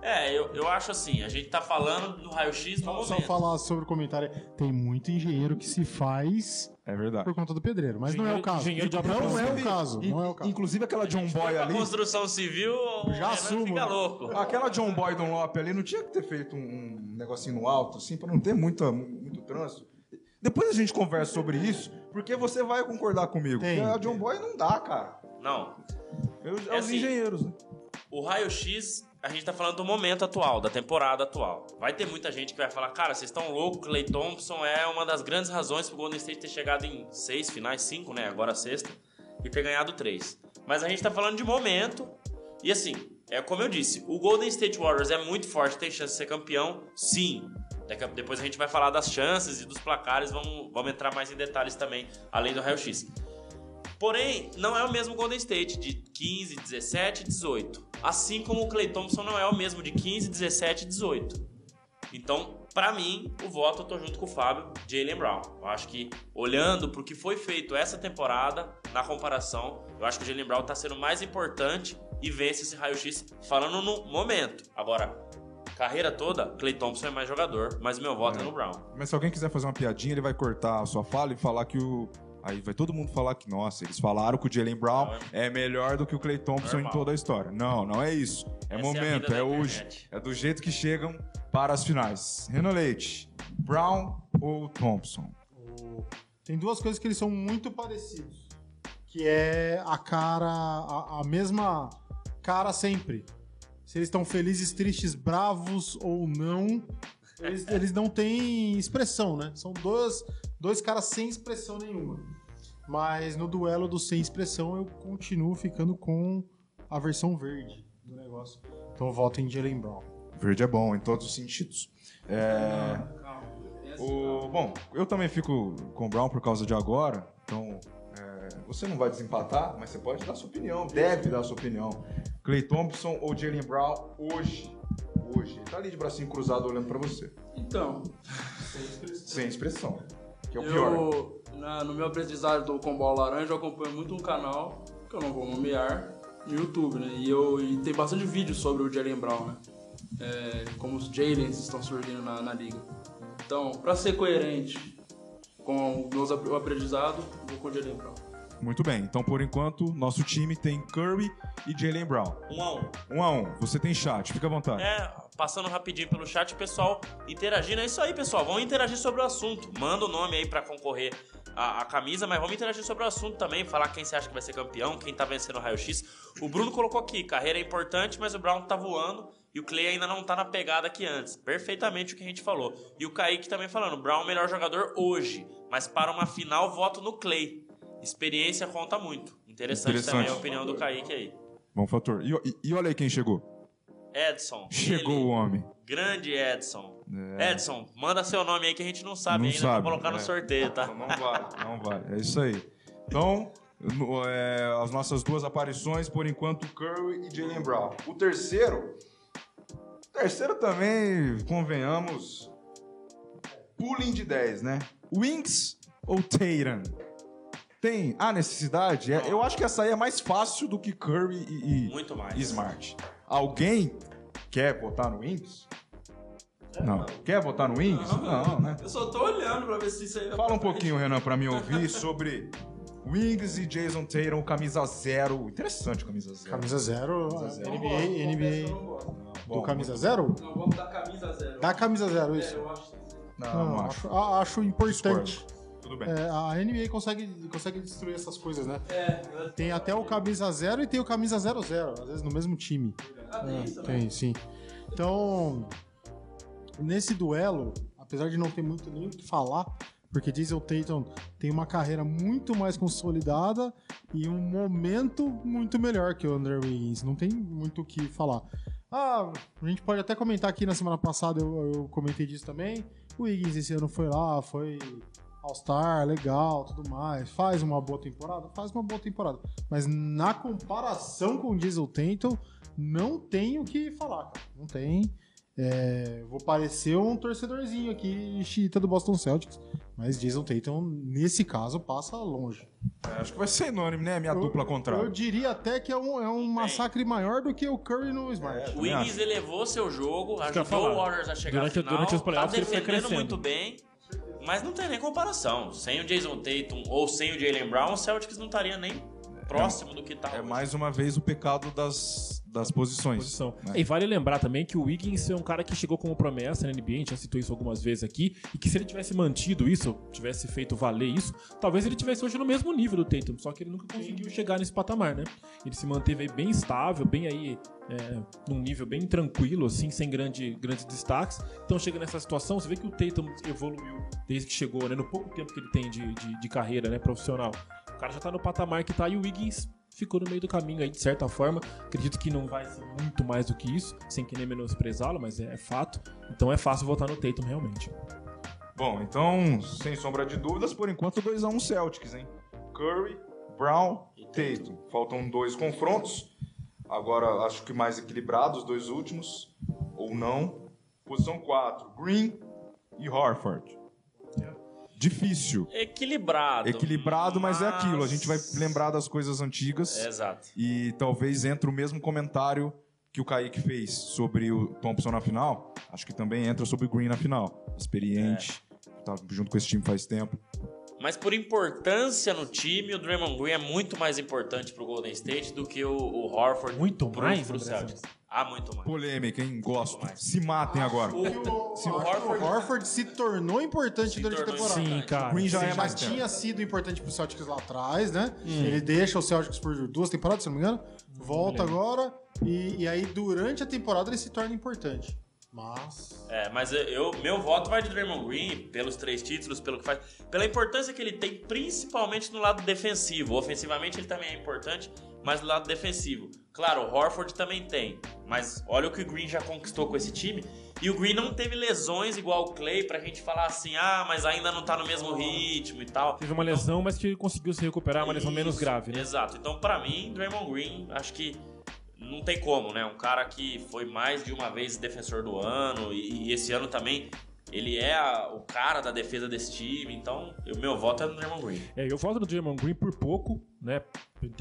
É, eu, eu acho assim, a gente tá falando do raio-x no Só, só momento. falar sobre o comentário. Tem muito engenheiro que se faz É verdade. por conta do pedreiro, mas não é o Engenheiro- caso. engenheiro de Não é o caso. Não é o caso. Inclusive aquela John Boy pra ali. construção civil, o Já Renan assumo. fica louco. Aquela John Boy Dunlop ali não tinha que ter feito um, um negocinho no alto, assim, pra não ter muita, muito trânsito. Depois a gente conversa sobre isso, porque você vai concordar comigo. Tem. Porque a John Boy não dá, cara. Não, É os, é É os assim, engenheiros, né? o raio-x, a gente tá falando do momento atual, da temporada atual. Vai ter muita gente que vai falar, cara, vocês estão loucos, Clay Thompson é uma das grandes razões pro Golden State ter chegado em seis finais, cinco, né, agora sexta, e ter ganhado três. Mas a gente tá falando de momento, e assim, é como eu disse, o Golden State Warriors é muito forte, tem chance de ser campeão, sim. Depois a gente vai falar das chances e dos placares, vamos, vamos entrar mais em detalhes também, além do raio-x. Porém, não é o mesmo Golden State de 15, 17 e 18. Assim como o Clay Thompson não é o mesmo de 15, 17 e 18. Então, pra mim, o voto eu tô junto com o Fábio, Jalen Brown. Eu acho que, olhando pro que foi feito essa temporada, na comparação, eu acho que o Jalen Brown tá sendo mais importante e vence esse raio-x falando no momento. Agora, carreira toda, Clay Thompson é mais jogador, mas meu voto é, no Brown. Mas se alguém quiser fazer uma piadinha, ele vai cortar a sua fala e falar que o. Aí vai todo mundo falar que, nossa, eles falaram que o Jalen Brown é melhor do que o Clay Thompson Normal. em toda a história. Não, não é isso. É Essa é momento, é, da hoje. internet. É do jeito que chegam para as finais. Renan Leite, Brown ou Thompson? Tem duas coisas que eles são muito parecidos. Que é a cara, a, a mesma cara sempre. Se eles estão felizes, tristes, bravos ou não, eles, eles não têm expressão, né? São dois, dois caras sem expressão nenhuma. Mas no duelo do sem expressão, eu continuo ficando com a versão verde do negócio. Então eu voto em Jalen Brown. Verde é bom em todos os sentidos. É, o, bom, eu também fico com o Brown por causa de agora. Então, é, você não vai desempatar, mas você pode dar sua opinião, deve dar sua opinião. Clay Thompson ou Jalen Brown hoje? Hoje. Ele tá ali de bracinho cruzado olhando pra você. Então, Sem expressão. Que é o pior. eu, na- no meu aprendizado do Combal Laranja, eu acompanho muito um canal, que eu não vou nomear, no YouTube, né? E, eu, e tem bastante vídeo sobre o Jalen Brown, né? É, como os Jalens estão surgindo na, na liga. Então, pra ser coerente com o meu aprendizado, eu vou com o Jalen Brown. Muito bem. Então, por enquanto, nosso time tem Curry e Jalen Brown. Um a um. Um a um. Você tem chat. Fica à vontade. É, passando rapidinho pelo chat, o pessoal interagindo. É isso aí, pessoal. Vamos interagir sobre o assunto. Manda o nome aí pra concorrer à camisa, mas vamos interagir sobre o assunto também. Falar quem você acha que vai ser campeão, quem tá vencendo o raio-x. O Bruno colocou aqui: carreira é importante, mas o Brown tá voando E o Clay ainda não tá na pegada que antes. Perfeitamente o que a gente falou. E o Kaique também falando, Brown é o melhor jogador hoje. Mas para uma final, voto no Clay. Experiência conta muito. Interessante, Interessante. também a opinião do Kaique aí. Bom fator. E, e- e olha aí quem chegou. Edson. Chegou ele, o homem. Grande Edson. É. Edson, manda seu nome aí que a gente não sabe Não ainda. sabe, Vou colocar no é. sorteio, tá? Não vale, não vale. É isso aí. Então, no- é, as nossas duas aparições, por enquanto, Curry e Jalen Brown. O terceiro. O terceiro também, convenhamos. Pulling de 10, né? Wings ou Tatum? Tem a necessidade? É, eu acho que essa aí é mais fácil do que Curry e, e- Muito mais. e Smart. Alguém quer votar no Wings? Não. Quer votar no Wings? Não, né? Eu só tô olhando pra ver se isso aí vai Fala um pouquinho, Renan, pra mim ouvir sobre Wings e Jason Tatum, camisa zero. Interessante camisa zero. Camisa zero, zero. NBA, NBA. Do Bom, camisa zero? Eu gosto da camisa zero. Da camisa zero, É, isso. eu acho que Não, Não, não acho. acho, acho importante. Discordo. Tudo bem. É, a NBA consegue, consegue destruir essas coisas, né? É, Tem até o camisa zero e tem o camisa zero zero, às vezes no mesmo time. ah, tem isso, né? Tem, sim. Então, nesse duelo, apesar de não ter muito nem o que falar, porque Diesel Tatum tem uma carreira muito mais consolidada e um momento muito melhor que o Andrew Wiggins. Não tem muito o que falar. Ah, a gente pode até comentar aqui na semana passada, eu, eu comentei disso também. O Wiggins esse ano foi lá, foi All-Star, legal, tudo mais. Faz uma boa temporada? Faz uma boa temporada. Mas na comparação com o Diesel Tatum, não tem o que falar, cara. Não tem. É, vou parecer um torcedorzinho aqui, chita do Boston Celtics. Mas Jason Tatum, nesse caso, passa longe. É, acho que vai ser anônimo, né? Minha dupla Eu contrária. diria até que é um, é um massacre maior do que o Curry no Smart. O Também Wiggins elevou seu jogo, eu ajudou o Warriors a chegar Durante- final, durante os tá playoffs ele foi defendendo crescendo. muito bem, mas não tem nem comparação. Sem o Jason Tatum ou sem o Jalen Brown, o Celtics não estaria nem próximo do que tá É hoje. mais uma vez o pecado das, das posições. posição. né? E vale lembrar também que o Wiggins é um cara que chegou como promessa na NBA, a gente já citou isso algumas vezes aqui, e que se ele tivesse mantido isso, tivesse feito valer isso, talvez ele tivesse hoje no mesmo nível do Tatum, só que ele nunca conseguiu chegar nesse patamar, né? Ele se manteve aí bem estável, bem aí é, num nível bem tranquilo, assim, sem grande, grandes destaques. Então chega nessa situação, você vê que o Tatum evoluiu desde que chegou, né? No pouco tempo que ele tem de, de, de carreira, né, profissional. O cara já tá no patamar que tá e o Wiggins ficou no meio do caminho aí, de certa forma. Acredito que não vai ser muito mais do que isso, sem querer menosprezá-lo, mas é, é fato. Então é fácil votar no Tatum, realmente. Bom, então, sem sombra de dúvidas, por enquanto 2x1 Celtics, hein? Curry, Brown e Tatum. Faltam dois confrontos. Agora, acho que mais equilibrados, os dois últimos. Ou não. Posição 4, Green e Horford. Difícil. Equilibrado. Equilibrado, mas é aquilo. A gente vai lembrar das coisas antigas. Exato. E talvez entre o mesmo comentário que o Kaique fez sobre o Thompson na final. Acho que também entra sobre o Green na final. Experiente, tá junto com esse time faz tempo. Mas por importância no time, o Draymond Green é muito mais importante pro Golden State do que o, o Horford Muito pro, mais, pro Celtics. Ah, muito mais. Polêmica, hein? Gosto. Se matem agora. O, Se o o Horford- Horford se tornou importante Se durante a tornou temporada. Sim, cara. Green já é já tinha sido importante pro Celtics lá atrás, né? Ele deixa o Celtics por duas temporadas, se não me engano. Volta agora. E, e aí, durante a temporada, ele se torna importante. Mas. É, mas eu, eu- meu voto vai de Draymond Green pelos três títulos, pelo que faz, pela importância que ele tem, principalmente no lado defensivo. Ofensivamente ele também é importante, mas no lado defensivo. Claro, o Horford também tem, mas olha o que o Green já conquistou com esse time. E o Green não teve lesões igual o Clay pra gente falar assim, ah, mas ainda não tá no mesmo ritmo e tal. Teve uma lesão, mas que conseguiu se recuperar, uma lesão menos grave, né? Exato. Então, pra mim, Draymond Green, acho que não tem como, né? Um cara que foi mais de uma vez defensor do ano e, e esse ano também ele é a- o cara da defesa desse time. Então, o meu voto é no Draymond Green. É, eu voto no Draymond Green por pouco, né?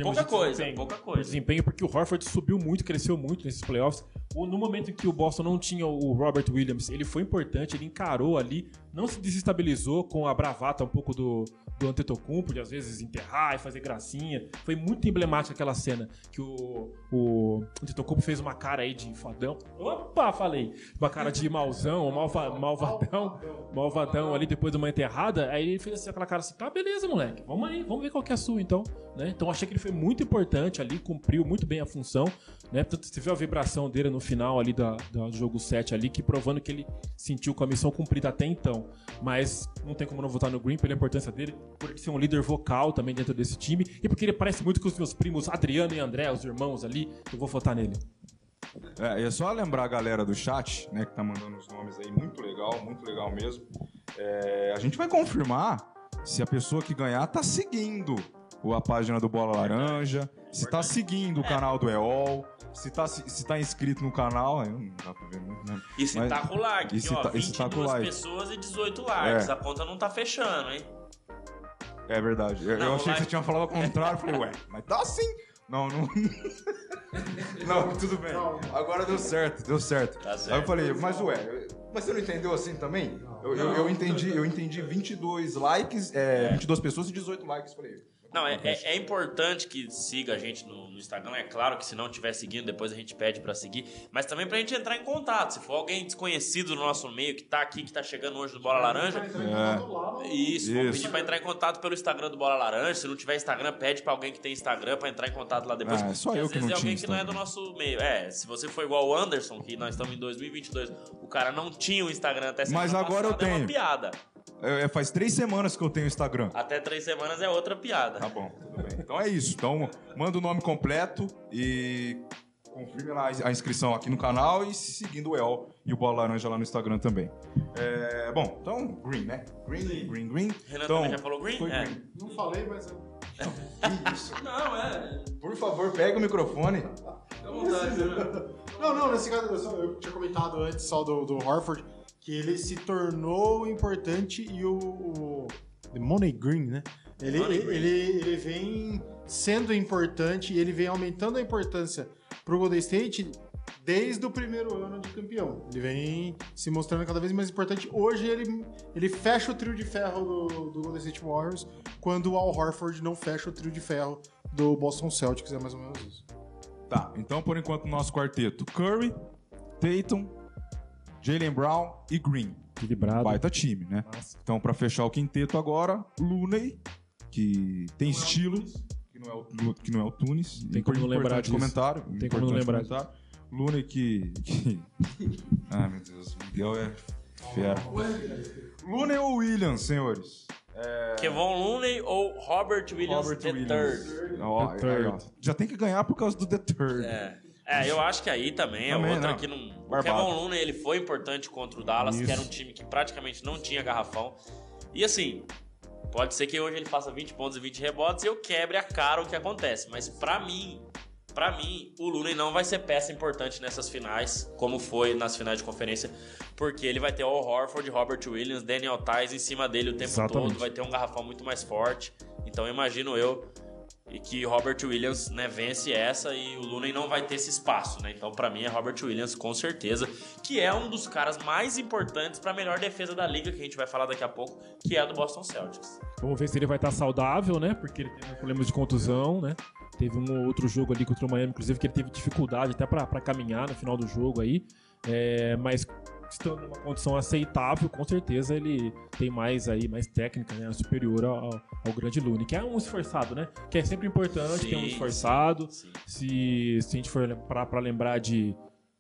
Pouca coisa, desempenho. pouca coisa. desempenho, porque o Horford subiu muito, cresceu muito nesses playoffs. No momento em que o Boston não tinha o Robert Williams, ele foi importante, ele encarou ali, não se desestabilizou com a bravata um pouco do, do Antetokounmpo, de às vezes enterrar e fazer gracinha. Foi muito emblemática aquela cena que o, o Antetokounmpo fez uma cara aí de fadão. Opa, falei! Uma cara de mauzão, malva, malvadão, malvadão ali depois de uma enterrada. Aí ele fez assim, aquela cara assim, tá, beleza, moleque, vamos aí, vamos ver qual que é a sua então. Né? Então achei que ele foi muito importante ali, cumpriu muito bem a função, né? Tanto você viu a vibração dele no final ali do jogo 7 ali, que provando que ele sentiu com a missão cumprida até então. Mas não tem como não votar no Green pela importância dele, por ele ser um líder vocal também dentro desse time, e porque ele parece muito com os meus primos Adriano e André, os irmãos ali, eu vou votar nele. É, e é só lembrar a galera do chat, né, que tá mandando os nomes aí, muito legal, muito legal mesmo. É, a gente vai confirmar se a pessoa que ganhar tá seguindo o- a página do Bola Laranja, se tá seguindo o canal do EOL, se tá, se, se tá inscrito no canal, aí não dá pra ver muito, né? E se Mas- tá com like, e se ó, tá- e se 22 tá com like. pessoas e 18 likes. É. A conta não tá fechando, hein? É verdade. Eu, Não, eu achei like- que você tinha falado ao contrário, falei, ué, mas tá assim. Não, não. não, tudo bem. Agora deu certo, deu certo. Tá certo. Aí eu falei, mas ué, mas você não entendeu assim também? Eu, eu, eu entendi, eu entendi 22 likes, é, 22 pessoas e 18 likes. Falei, Não, é, é- é importante que siga a gente no, no Instagram. É claro que se não estiver seguindo, depois a gente pede pra seguir. Mas também pra gente entrar em contato. Se for alguém desconhecido no nosso meio, que tá aqui, que tá chegando hoje do Bola Laranja, isso, vamos Isso. pedir pra entrar em contato pelo Instagram do Bola Laranja. Se não tiver Instagram, pede pra alguém que tem Instagram pra entrar em contato lá depois. Ah, é só Porque eu às que vezes não é alguém tinha que não é do nosso meio. É, se você for igual o Anderson, que nós estamos em 2022, o cara não tinha o Instagram até semana Mas agora eu passada, É uma tenho. piada. É, é, faz três semanas que eu tenho Instagram. Até três semanas é outra piada. Tá bom, tudo bem. Então é isso. Então manda o nome completo e confirme lá a inscrição aqui no canal e seguindo o El e o Bola Laranja lá no Instagram também. É, bom, então, Green, né? Green, Green, Green. Renan então, também já falou green? Foi É. Green. Não falei, mas eu... Não, é. Por favor, pega o microfone. Não, não, nesse caso, eu, só- eu tinha comentado antes só do, do Horford que ele se tornou importante e o, o The Money Green, né? Ele, Money ele, Green. ele, ele vem sendo importante e ele vem aumentando a importância pro Golden State desde o primeiro ano de campeão. Ele vem se mostrando cada vez mais importante. Hoje ele, ele fecha o trio de ferro do, do Golden State Warriors, quando o Al Horford não fecha o trio de ferro do Boston Celtics, é mais ou menos isso. Tá, então por enquanto nosso quarteto: Curry, Tatum, Jalen Brown e Green. Equilibrado. Baita time, né? Massa. Então, pra fechar o quinteto agora, Looney, que tem estilo, que não é o, que não é o Tunis. Tem como não lembrar disso. comentário. Tem como não lembrar comentário. Looney que... que... Ai, meu Deus. O Miguel é fera. Looney ou Williams, senhores? Kevon Looney ou Robert Williams Robert the Williams. third? Ó, The aí, ó. third. Já tem que ganhar por causa do The Third. É. É, eu acho que aí também, Também, é outra não. que não. O Barbado. Kevon Looney ele foi importante contra o Dallas, que Isso. era um time que praticamente não tinha garrafão. E assim, pode ser que hoje ele faça 20 pontos e 20 rebotes e eu quebre a cara o que acontece. Mas pra mim, pra mim, o Looney não vai ser peça importante nessas finais, como foi nas finais de conferência, porque ele vai ter o Al Horford, Robert Williams, Daniel Tais em cima dele o tempo Exatamente. todo, vai ter um garrafão muito mais forte. Então eu imagino eu e que Robert Williams né, vence essa e o Looney não vai ter esse espaço, né? Então, pra mim, é Robert Williams com certeza, que é um dos caras mais importantes pra melhor defesa da liga, que a gente vai falar daqui a pouco, que é a do Boston Celtics. Vamos ver se ele vai estar saudável, né? Porque ele teve problemas de contusão, né? Teve um outro jogo ali contra o Miami, inclusive, que ele teve dificuldade até pra caminhar no final do jogo aí. É, mas estando numa condição aceitável, com certeza ele tem mais aí, mais técnica, né? Superior ao, ao grande Looney, que é um esforçado, né? Que é sempre importante, que é um Sim, esforçado. sim. Se, se a gente for pra lembrar de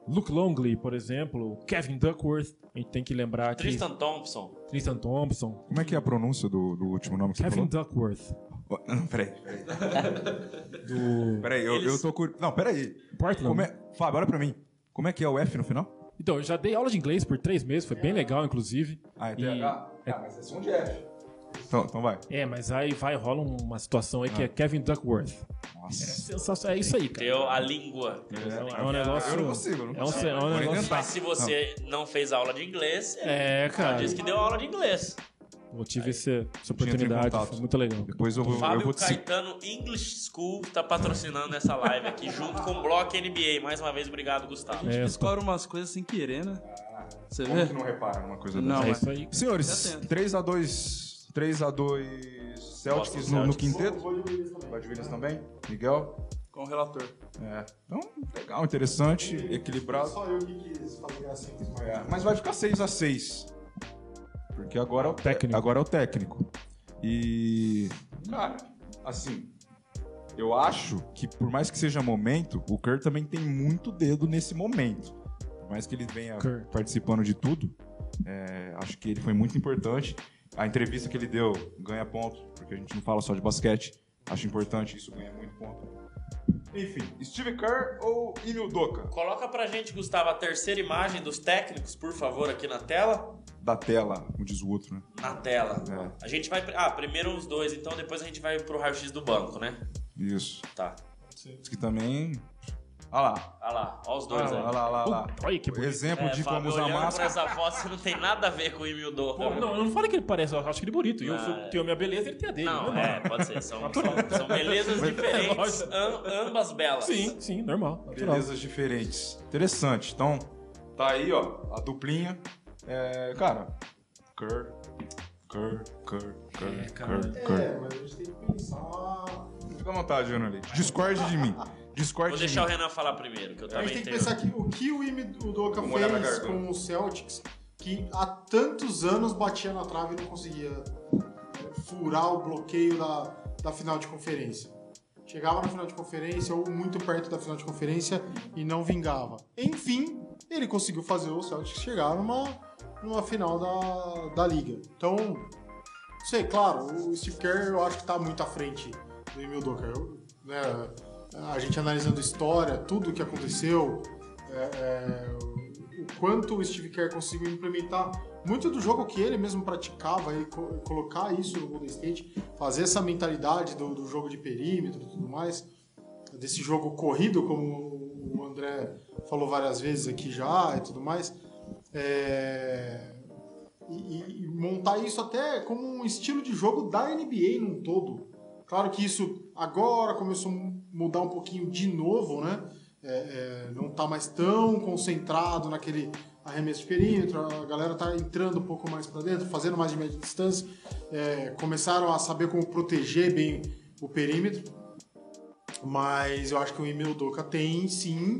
Luke Longley, por exemplo, Kevin Duckworth, a gente tem que lembrar que Tristan Thompson. Tristan Thompson, Como é que é a pronúncia do, do último nome que você Kevin falou? Duckworth, Oh, Não, peraí. do Peraí, eu, Eles- eu tô curioso. Não, peraí. Portland. Como é... Fábio, olha pra mim. Como é que é o F no final? Então, eu já dei aula de inglês por três meses, foi bem legal, inclusive. Ah, é E- TH? Ah, mas é som de F. Então, então vai. É, mas aí vai, rola uma situação aí que é Kevin Duckworth. Nossa. Sensacional, é isso aí, cara. Deu a língua. É um negócio. Eu não consigo, eu não é um, consigo. é um Vou nem negócio. Mas se você não fez aula de inglês, É, cara. diz que deu aula de inglês. Eu tive esse- essa oportunidade, foi muito legal. Depois eu vou, eu Fábio vou te... Caetano English School tá patrocinando essa live aqui, junto com o Bloco NBA. Mais uma vez, obrigado, Gustavo. É, Escolhe umas coisas sem querer, né? Você Como vê? que não repara numa coisa Não, dessa? É mas- isso aí. Senhores, Já tento. 3x2 3x2 Celtics no, no quinteto. Vai de Williams também. Miguel. Com o relator. É. Então, legal, interessante, equilibrado. Só eu que quis fazer gracinha com É, Mas vai ficar 6x6. Porque agora é o Técnico. Agora é o técnico. E. Cara, assim. eu acho que, por mais que seja momento, o Kerr também tem muito dedo nesse momento. Por mais que ele venha Kerr. participando de tudo, é, acho que ele foi muito importante. A entrevista que ele deu ganha ponto, porque a gente não fala só de basquete. Acho importante, isso ganha muito ponto. Enfim, Steve Kerr ou Emil Doka? Coloca pra gente, Gustavo, a terceira imagem dos técnicos, por favor, aqui na tela. Da tela, como diz o outro, né? Na tela. É. A gente vai. Ah, primeiro os dois, então depois a gente vai pro raio-x do banco, né? Isso. Tá. Isso que também. Olha lá. Olha lá, olha os dois Olha aí. lá, olha lá, olha lá. Olha que bonito. Exemplo É, de Fábio, como usar máscara. essa foto, você não tem nada a ver com o Emil Doca. Pô, não, eu não falei que ele parece, eu acho ele bonito. E eu Ah, é. tenho a minha beleza, ele tem a dele. Não, né, é, pode ser. São, são, são belezas diferentes, Lógico. am- ambas belas. Sim, sim, normal. natural. Belezas diferentes. Interessante. Então, tá aí, ó, a duplinha. É, cara, Kerr, Kerr, Kerr, Kerr, É, cara. Kerr, É, Kerr. mas a gente tem que pensar. Fica à vontade, Leite. Discorde de mim. Discorde Vou de deixar o. Renan falar primeiro, que eu A também gente tem que tenho. pensar que o que o Ime Udoka fez com o Celtics, que há tantos anos batia na trave e não conseguia furar o bloqueio da, da final de conferência. Chegava na final de conferência ou muito perto da final de conferência e não vingava. Enfim, ele conseguiu fazer o Celtics chegar numa, numa final da, da liga. Então, não sei, claro, o Steve Kerr eu acho que está muito à frente do Emil Doka. Eu, né, a gente analisando história, tudo o que aconteceu, é, é, o quanto o Steve Kerr conseguiu implementar muito do jogo que ele mesmo praticava e co- colocar isso no Golden State, fazer essa mentalidade do, do jogo de perímetro e tudo mais, desse jogo corrido, como o André falou várias vezes aqui já e tudo mais. É, e, e- montar isso até como um estilo de jogo da NBA num todo. Claro que isso agora começou mudar um pouquinho de novo, né? É, é, não tá mais tão concentrado naquele arremesso de perímetro, a galera tá entrando um pouco mais para dentro, fazendo mais de média distância, é, começaram a saber como proteger bem o perímetro, mas eu acho que o Emil Doka tem sim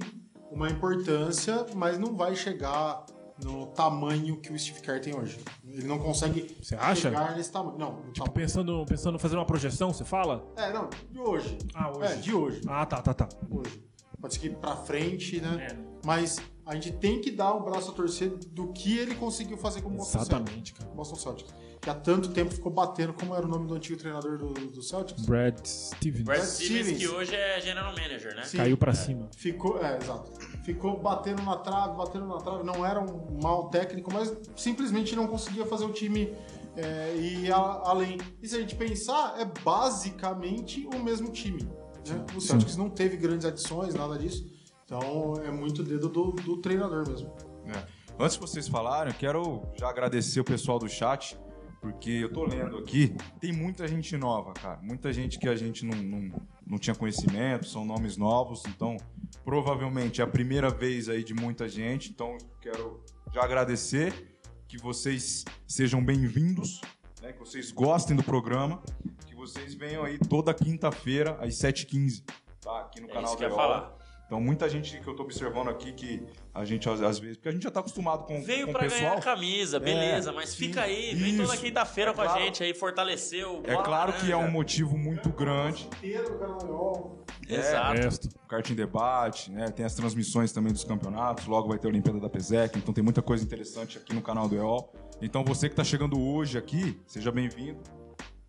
uma importância, mas não vai chegar no tamanho que o Steve Kerr tem hoje. Ele não consegue Você acha? chegar nesse tamanho. Não, Tipo, tamanho. pensando, pensando em fazer uma projeção, você fala? É, não, de hoje. Ah, hoje. É, de hoje. Ah, tá, tá, tá. Hoje. Pode ser que pra frente, né? É. Mas a gente tem que dar o braço a torcer do que ele conseguiu fazer com o Boston Exatamente, cara. Celtics. Boston Celtics. Que há tanto tempo ficou batendo, como era o nome do antigo treinador do, do Celtics? Brad Stevens. Brad Stevens, Stevens. que hoje é general manager, né? Sim. Caiu pra cima. Ficou, é, exato. Ficou batendo na trave, batendo na trave. Não era um mau técnico, mas simplesmente não conseguia fazer o time é, ir a- além. E se a gente pensar, é basicamente o mesmo time. Né? O Celtics não teve grandes adições, nada disso. Então é muito dedo do, do treinador mesmo. É. Antes de vocês falarem, eu quero já agradecer o pessoal do chat, porque eu tô lendo aqui, tem muita gente nova, cara. Muita gente que a gente não, não, não tinha conhecimento, são nomes novos, então provavelmente é a primeira vez aí de muita gente, então quero já agradecer que vocês sejam bem-vindos, né, que vocês gostem do programa, que vocês venham aí toda quinta-feira às 7h15, tá? Aqui no É canal isso que eu do ia falar. Então, muita gente que eu tô observando aqui que a gente, às, vezes, porque a gente já tá acostumado com, Veio com o pra pessoal. ganhar camisa, beleza, É, mas sim. fica aí, vem toda Isso. quinta-feira É com a claro. gente aí, fortaleceu. É claro que é um motivo muito grande. Inteiro do canal Exato. Kart em debate, né? Tem as transmissões também dos campeonatos. Logo vai ter a Olimpíada da PESEC. Então tem muita coisa interessante aqui no canal do EOL. Então você que tá chegando hoje aqui, seja bem-vindo.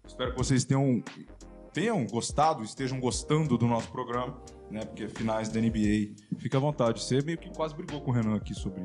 Espero que vocês tenham, tenham gostado, estejam gostando do nosso programa, né? Porque finais da NBA. Fica à vontade. Você meio que quase brigou com o Renan aqui sobre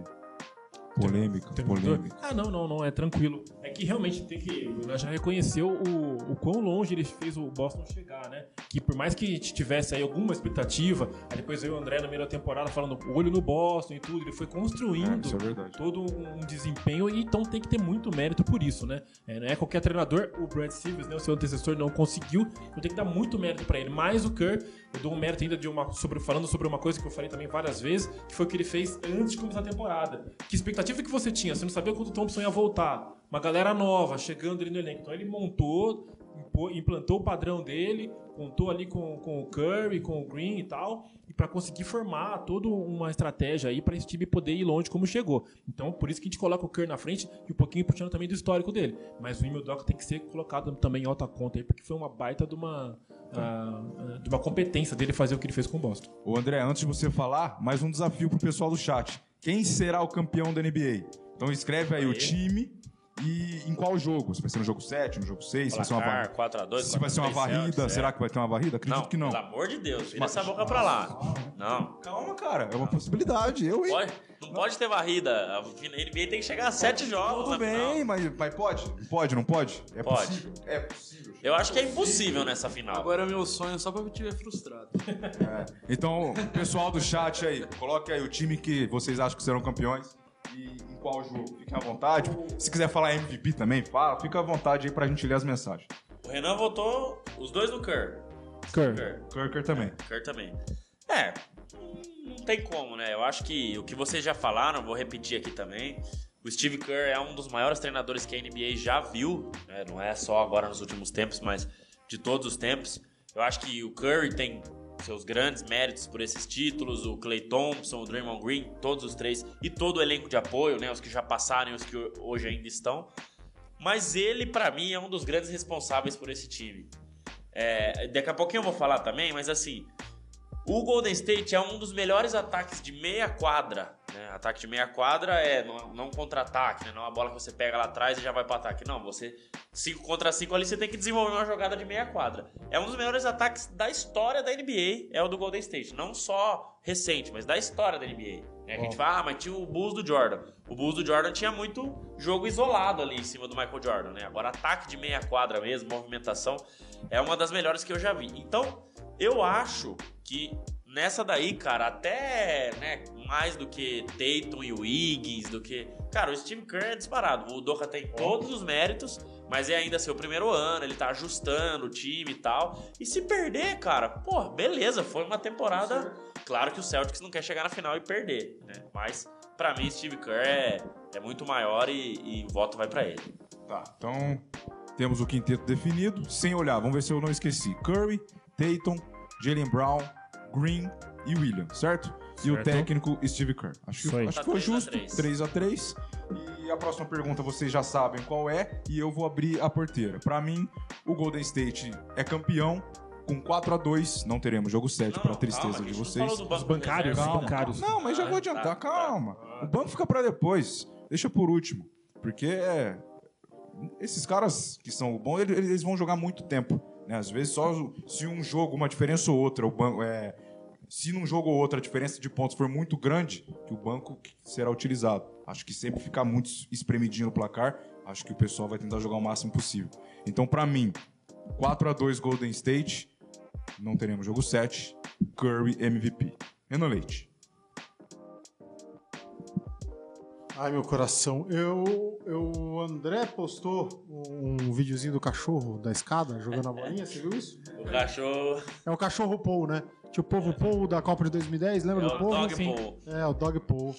polêmica, Treinador? polêmica. Ah, não, não, não, é tranquilo. É que realmente tem que. Nós já reconheceu o, o quão longe ele fez o Boston chegar, né? Que por mais que tivesse aí alguma expectativa, aí depois veio o André meio da temporada falando olho no Boston e tudo, ele foi construindo É, é todo um desempenho e então tem que ter muito mérito por isso, né? É, não é qualquer treinador, o Brad Stevens, né, o seu antecessor, não conseguiu, então tem que dar muito mérito pra ele. Mas o Kerr, eu dou um mérito ainda de uma, sobre, falando sobre uma coisa que eu falei também várias vezes, que foi o que ele fez antes de começar a temporada. Que expectativa que você tinha? Você não sabia quando o Thompson ia voltar. uma galera nova chegando ali no elenco. Então ele montou, implantou o padrão dele, contou ali com, com o Curry, com o Green e tal, e para conseguir formar toda uma estratégia aí para esse time poder ir longe como chegou. Então por isso que a gente coloca o Curry na frente e um pouquinho puxando também do histórico dele. Mas o Imildoka tem que ser colocado também em alta conta aí, porque foi uma baita de uma, ah, de uma competência dele fazer o que ele fez com o Boston. Ô André, antes de você falar, mais um desafio pro pessoal do chat. Quem será o campeão da NBA? Então escreve aí o time e em qual jogo? Se vai ser no jogo 7, no jogo 6, se vai ser uma Placar, varrida. 4x2, Se vai ser uma 4x3 varrida, será que vai ter uma varrida? Acredito Não, que não. pelo amor de Deus, vira essa boca pra lá. Não. Calma, cara, é uma possibilidade. Eu, hein? Pode, não pode ter varrida. A NBA tem que chegar a sete jogos Tudo bem, mas, mas pode? Pode, não pode? É Pode. possível. É possível. Eu acho que é impossível nessa final. Agora é meu sonho só pra eu estiver frustrado. Então, pessoal do chat aí, coloque aí o time que vocês acham que serão campeões e em qual jogo. Fiquem à vontade. Se quiser falar MVP também, fala. Fica à vontade aí pra gente ler as mensagens. O Renan votou os dois no Kerr. Curry. Kerr. Kirker também. Kerr também. É, não tem como, né? Eu acho que o que vocês já falaram, vou repetir aqui também. O Steve Kerr é um dos maiores treinadores que a NBA já viu, né? não é só agora nos últimos tempos, mas de todos os tempos. Eu acho que o Curry tem seus grandes méritos por esses títulos, o Clay Thompson, o Draymond Green, todos os três, e todo o elenco de apoio, né? Os que já passaram e os que hoje ainda estão. Mas ele, pra mim, é um dos grandes responsáveis por esse time. É, daqui a pouquinho eu vou falar também, mas assim, o Golden State é um dos melhores ataques de meia quadra. Né? Ataque de meia quadra é não, não contra-ataque, né? não é uma bola que você pega lá atrás e já vai para ataque. Não, você 5 contra 5 ali você tem que desenvolver uma jogada de meia quadra. É um dos melhores ataques da história da NBA, é o do Golden State. Não só recente, mas da história da NBA. né? A gente fala, ah, mas tinha o Bulls do Jordan. O Bulls do Jordan tinha muito jogo isolado ali em cima do Michael Jordan, né? Agora, ataque de meia quadra mesmo, movimentação, é uma das melhores que eu já vi. Então, eu acho que nessa daí, cara, até né, mais do que Tatum e Wiggins, do que. Cara, o Steve Kerr é disparado. O Doca tem todos os méritos, mas é ainda seu primeiro ano, ele tá ajustando o time e tal. E se perder, cara, pô, beleza, foi uma temporada. Claro que o Celtics não quer chegar na final e perder, né? Mas, pra mim, Steve Kerr é, é muito maior e, e o voto vai pra ele. Tá, então temos o quinteto definido. Sem olhar, vamos ver se eu não esqueci. Curry, Tatum, Jalen Brown, Green e Williams, certo? E o Certo. técnico Steve Kerr. Acho que, acho que foi três a justo. três. 3 a 3 E a próxima pergunta vocês já sabem qual é. E eu vou abrir a porteira. Pra mim, o Golden State é campeão. Com 4 a 2 não teremos jogo 7 Não, pra calma, tristeza a de vocês. Os bancários, reserva. os bancários. Não, mas já vou Ah, adiantar, tá, calma. O banco fica pra depois. Deixa por último. Porque é, esses caras que são bons, eles vão jogar muito tempo. Né? Às vezes, só se um jogo, uma diferença ou outra, o banco é. Se num jogo ou outro a diferença de pontos for muito grande, que o banco será utilizado. Acho que sempre ficar muito espremidinho no placar, acho que o pessoal vai tentar jogar o máximo possível. Então, pra mim, 4 a 2 Golden State, não teremos jogo 7, Curry MVP. Renan Leite. Ai, meu coração. Eu, eu, o André postou um videozinho do cachorro da escada jogando a bolinha, você viu isso? O cachorro É o cachorro Paul, né? Tinha o povo Paul da Copa de 2010, é lembra do o povo? Dog. Paul. É, o Dog Paul.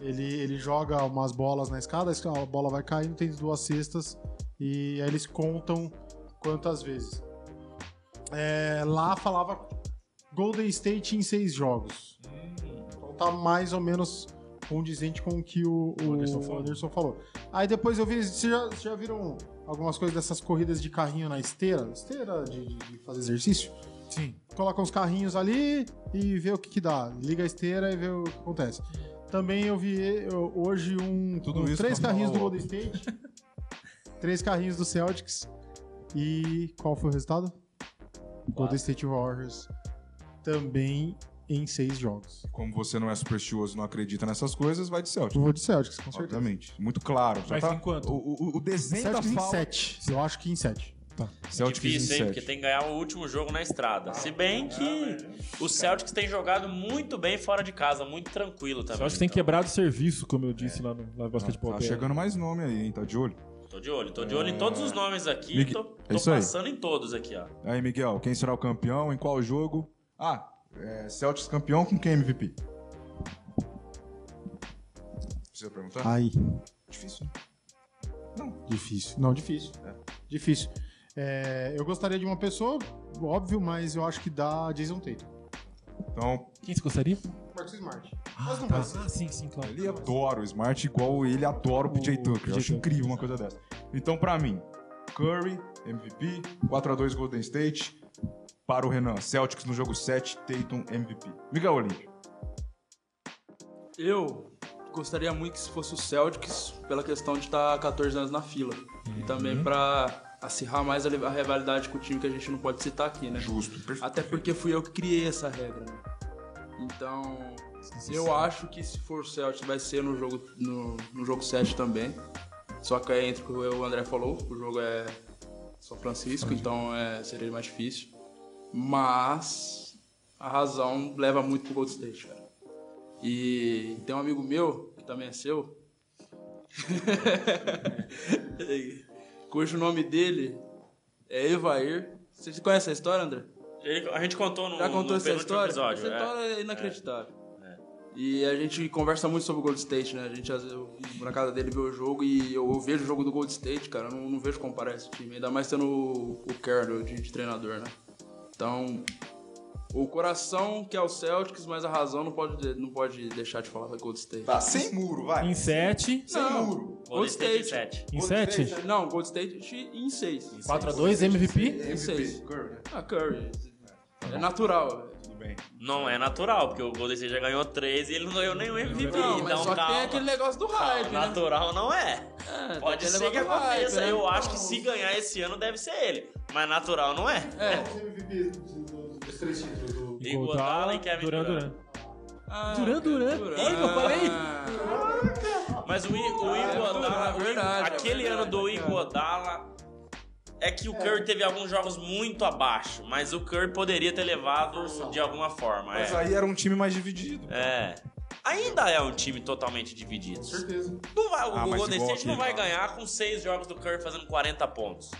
Ele, ele joga umas bolas na escada, a bola vai caindo, tem duas cestas e aí eles contam quantas vezes. É, lá falava Golden State em seis jogos. Então tá mais ou menos condizente com o que o, o Anderson falou. Anderson falou. Aí depois eu vi. Vocês já, vocês já viram algumas coisas dessas corridas de carrinho na esteira? Esteira de, de- fazer exercício? Sim. Coloca uns carrinhos ali e vê o que, que dá. Liga a esteira e vê o que acontece. Também eu vi eu- hoje um. Tudo um- isso três carrinhos do Golden State. três carrinhos do Celtics. E qual foi o resultado? Golden State Warriors. Também em seis jogos. Como você não é supersticioso e não acredita nessas coisas, vai de Celtic. Eu vou de Celtics, com certeza. Obviamente. Muito claro. Mas tá- em quanto? O, o- o desenho Celtics da em fala... sete. Eu acho que em sete. Celtics em Difícil, hein? Porque 7. tem que ganhar o último jogo na estrada. Se bem que o Celtics tem jogado muito bem fora de casa, muito tranquilo também. Só acho que tem Então, quebrado o serviço, como eu disse lá no, lá no basquetebol. Tá BR. chegando mais nome aí, hein? Tá de olho. Tô de olho, tô de olho em todos os nomes aqui. Migue- Tô, é tô aí. passando em todos aqui, ó. Aí, Miguel, quem será o campeão? Em qual jogo? Ah, é, Celtics campeão com quem MVP? Precisa perguntar? Aí. Difícil, né? Difícil. Não, difícil. Difícil. É, eu gostaria de uma pessoa, óbvio, mas eu acho que dá Jason Tatum. Então, Quem você gostaria? Marcus Smart. Mas não Tá. Ah, sim, sim, claro. ele adora o Smart igual ele adora o PJ Tucker. Eu PJ acho Tucker. incrível uma coisa dessa. Então, pra mim, Curry, MVP, 4x2 Golden State. Para o Renan, Celtics no jogo 7, Tatum MVP. Miguel Olímpio. Eu gostaria muito que se fosse o Celtics, pela questão de estar 14 anos na fila. E também pra acirrar mais a li- a rivalidade com o time que a gente não pode citar aqui, né? Justo, perfeito. Até porque fui eu que criei essa regra, né? Então, eu acho que se for o Celtics vai ser no jogo, no, no jogo 7 também. Só que é entre o que o André falou, o jogo é São Francisco, então é, seria mais difícil. Mas a razão leva muito pro Gold State, cara. E tem um amigo meu, que também é seu, cujo nome dele é Evair. Você conhece a história, André? Ele- a gente contou no, Já contou no essa história? episódio. essa é. história é inacreditável. E a gente conversa muito sobre o Gold State, né? A gente, eu na casa dele ver o jogo e eu, eu vejo o jogo do Gold State, cara. Eu não, não vejo comparar esse time. Ainda mais tendo o, o Carroll de, de treinador, né? Então, o coração que é o Celtics, mas a razão não pode, não pode deixar de falar do Gold State. Tá, sem muro, vai. Em 7. não, muro. Golden State em 7. Em 7? Não, Gold State em 6. 4x2, MVP. Em 6. Curry, né? Ah, Curry. É natural. Não é natural, porque o Golden State já ganhou 3 e ele não ganhou nenhum MVP. Não, então, só calma. tem aquele negócio do hype, né? Natural não é. É, Pode ser que do hype, aconteça. né? Eu acho que se ganhar esse ano deve ser ele. Mas natural não é. É. Os MVP dos três títulos do. Iguodala e Kevin Duran Durant. Duran. Ah, Duran, Duran. Duran. Ei, que eu falei? Mas o, I- o Iguodala, é o I- verdade, é aquele verdade, ano do cara. Iguodala é que o Curry teve alguns jogos muito abaixo, mas o Curry poderia ter levado de alguma forma. Mas É. aí era um time mais dividido. É. Ainda é um time totalmente dividido. certeza. Não vai, o Ah, Golden State não vai ganhar com seis jogos do Curry fazendo 40 pontos.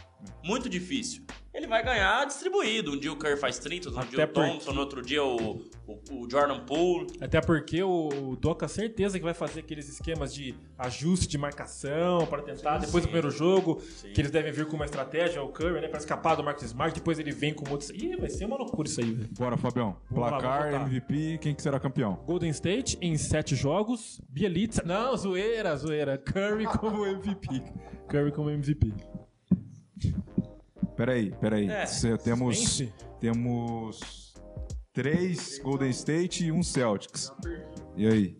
Muito difícil. Ele vai ganhar distribuído. Um dia o Curry faz 30, um dia Até o Thompson, porque- no outro dia o, o, o Jordan Poole. Até porque o, o Doca certeza que vai fazer aqueles esquemas de ajuste de marcação para tentar depois do primeiro jogo, que eles devem vir com uma estratégia, o Curry, né, para escapar do Marcus Smart, depois ele vem com outro. Ih, vai ser uma loucura isso aí, velho. Bora, Fabião. Vamos lá, Placar, votar. MVP, quem que será campeão? Golden State em sete jogos, Bielitsa, não, zoeira, zoeira, Curry como MVP. Curry como MVP. Peraí, peraí. É, Cê- temos, suspense? temos três Golden State e um Celtics. E aí?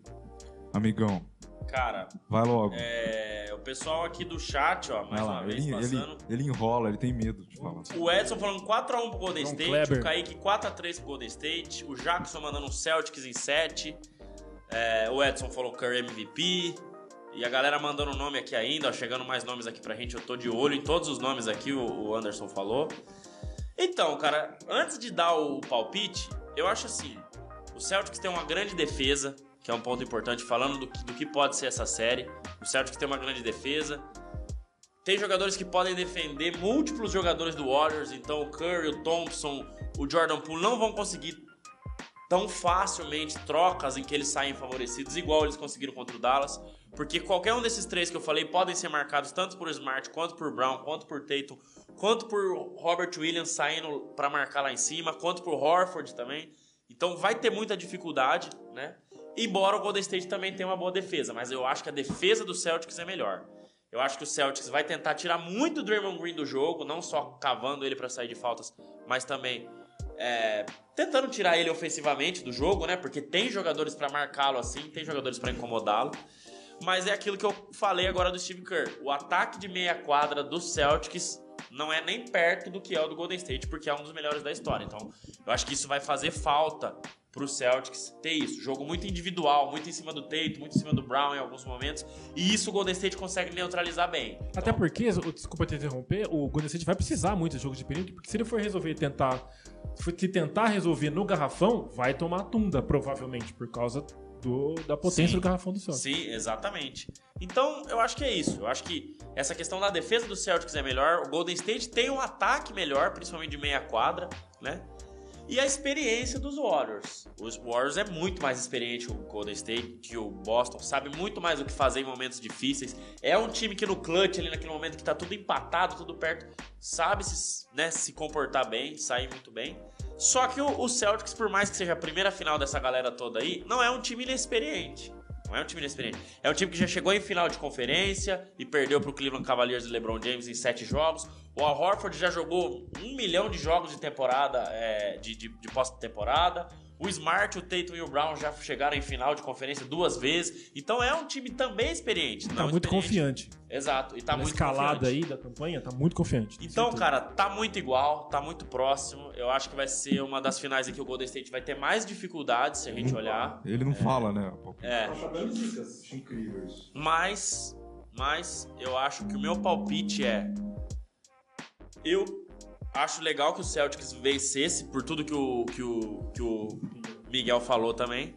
Amigão, Cara, vai logo. é, o pessoal aqui do chat, ó, mais lá. uma vez Ele, ele, passando. ele enrola, ele tem medo de falar. O Edson falando 4x1 pro Golden João State, Kleber. o Kaique 4x3 pro Golden State, o Jackson mandando um Celtics em 7, é, o Edson falou Curry MVP, e a galera mandando nome aqui ainda, ó, chegando mais nomes aqui pra gente, eu tô de olho em todos os nomes aqui, o, o Anderson falou. Então, cara, antes de dar o palpite, eu acho assim, o Celtics tem uma grande defesa, que é um ponto importante, falando do que, do que pode ser essa série. O Celtics tem uma grande defesa, tem jogadores que podem defender múltiplos jogadores do Warriors, então o Curry, o Thompson, o Jordan Poole não vão conseguir tão facilmente trocas em que eles saem favorecidos, igual eles conseguiram contra o Dallas, porque qualquer um desses três que eu falei podem ser marcados tanto por Smart, quanto por Brown, quanto por Tatum, quanto por Robert Williams saindo para marcar lá em cima, quanto por Horford também. Então vai ter muita dificuldade, né? Embora o Golden State também tenha uma boa defesa, mas eu acho que a defesa do Celtics é melhor. Eu acho que o Celtics vai tentar tirar muito o Draymond Green do jogo, não só cavando ele para sair de faltas, mas também é, tentando tirar ele ofensivamente do jogo, né? Porque tem jogadores para marcá-lo assim, tem jogadores para incomodá-lo. Mas é aquilo que eu falei agora do Steve Kerr. O ataque de meia quadra do Celtics não é nem perto do que é o do Golden State, porque é um dos melhores da história. Então, eu acho que isso vai fazer falta pro Celtics ter isso. Jogo muito individual, muito em cima do Tatum, muito em cima do Brown em alguns momentos. E isso o Golden State consegue neutralizar bem. Até porque, desculpa te interromper, o Golden State vai precisar muito de jogo de perímetro, porque se ele for resolver tentar. Se tentar resolver no garrafão, vai tomar tunda, provavelmente, por causa do, da potência Sim. do garrafão do Celtics. Sim, exatamente. Então, eu acho que é isso. Eu acho que essa questão da defesa do Celtics é melhor. O Golden State tem um ataque melhor, principalmente de meia quadra, né? e a experiência dos Warriors. Os Warriors é muito mais experiente que o Golden State, que o Boston, sabe muito mais o que fazer em momentos difíceis. É um time que no clutch, ali naquele momento que tá tudo empatado, tudo perto, sabe se, né, se comportar bem, sair muito bem. Só que o, Celtics, por mais que seja a primeira final dessa galera toda aí, não é um time inexperiente. Não é um time inexperiente. É um time que já chegou em final de conferência e perdeu pro Cleveland Cavaliers de LeBron James em sete jogos. O Al Horford já jogou um milhão de jogos de temporada, é, de, de, de pós-temporada. O Smart, o Tatum e o Brown já chegaram em final de conferência duas vezes. Então é um time também experiente. Tá não muito experiente. confiante. Exato. E tá Na muito escalada confiante. aí da campanha, tá muito confiante. Então, certeza. cara, tá muito igual, tá muito próximo. Eu acho que vai ser uma das finais em que o Golden State vai ter mais dificuldades, se a gente olhar. Ele não fala, né? É. Incríveis. Mas, mas eu acho que o meu palpite é. Eu acho legal que o Celtics vencesse por tudo que o, que o, que o Miguel falou também.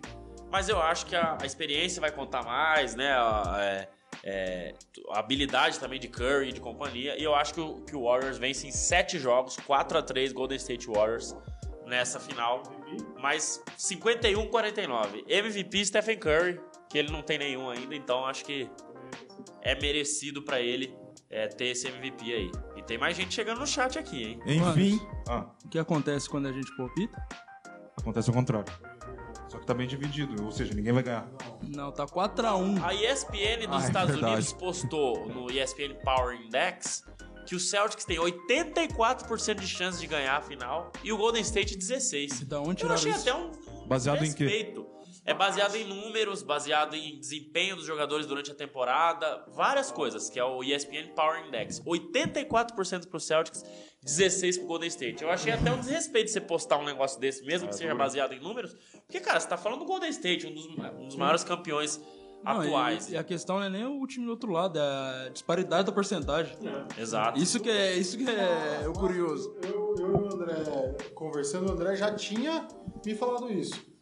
Mas eu acho que a, a experiência vai contar mais, né? A, é, é, a habilidade também de Curry e de companhia. E eu acho que o, que o Warriors vence em 7 jogos, 4 a 3 Golden State Warriors nessa final. Mas 51-49. MVP Stephen Curry, que ele não tem nenhum ainda, então acho que é merecido pra ele é, ter esse MVP aí. Tem mais gente chegando no chat aqui, hein? Enfim. Ah, O que acontece quando a gente palpita? acontece o contrário. Só que tá bem dividido, ou seja, ninguém vai ganhar. Não, tá 4x1. A ESPN dos Ah, é Estados verdade. Unidos postou no ESPN Power Index que o Celtics tem 84% de chance de ganhar a final e o Golden State 16. Da onde Eu tiraram achei isso? até um, um Baseado em quê? respeito. É baseado em números, baseado em desempenho dos jogadores durante a temporada, várias coisas, que é o ESPN Power Index. 84% pro Celtics, 16 pro Golden State. Eu achei até um desrespeito você postar um negócio desse, mesmo que seja baseado em números, porque, cara, você tá falando do Golden State, um dos, um dos maiores campeões Não, e- atuais. E, a questão não é nem o time do outro lado, é a disparidade da porcentagem. Exato. Isso que é, isso que é o curioso. Eu, eu e o André conversando, o André já tinha me falado isso.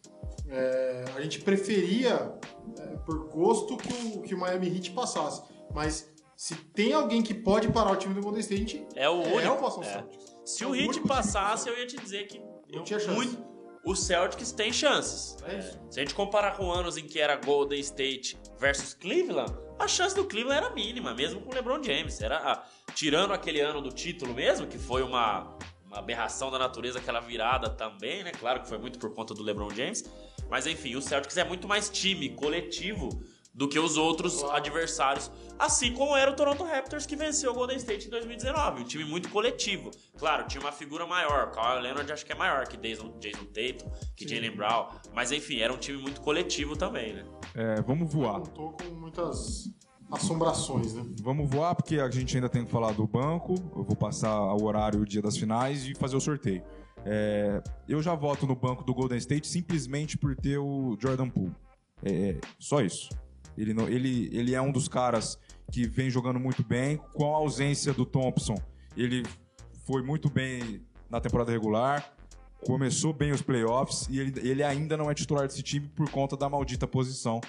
É, a gente preferia, é, por gosto, que o, que o Miami Heat passasse. Mas se tem alguém que pode parar o time do Golden State, É o único. é o Boston É. Celtics. Se É o o Heat passasse, eu ia te dizer que eu, tinha chance. muito, o Celtics tem chances. É isso. Se a gente comparar com anos em que era Golden State versus Cleveland, a chance do Cleveland era mínima, mesmo com o LeBron James. Era ah, tirando aquele ano do título mesmo, que foi uma, uma aberração da natureza, aquela virada também, né? Claro que foi muito por conta do LeBron James. Mas enfim, o Celtics é muito mais time, coletivo, do que os outros adversários. Assim como era o Toronto Raptors que venceu o Golden State em 2019. Um time muito coletivo. Claro, tinha uma figura maior. O Kawhi Leonard acho que é maior que Jason, Jason Tatum, que Jalen Brown. Mas enfim, era um time muito coletivo também, né? É, vamos voar. Contou com muitas assombrações, né? Vamos voar porque a gente ainda tem que falar do banco. Eu vou passar o horário o dia das finais e fazer o sorteio. É, eu já voto no banco do Golden State simplesmente por ter o Jordan Poole. É, só isso. Ele, não- ele, ele é um dos caras que vem jogando muito bem. Com a ausência do Thompson, ele foi muito bem na temporada regular. Começou bem os playoffs e ele, ele ainda não é titular desse time por conta da maldita posição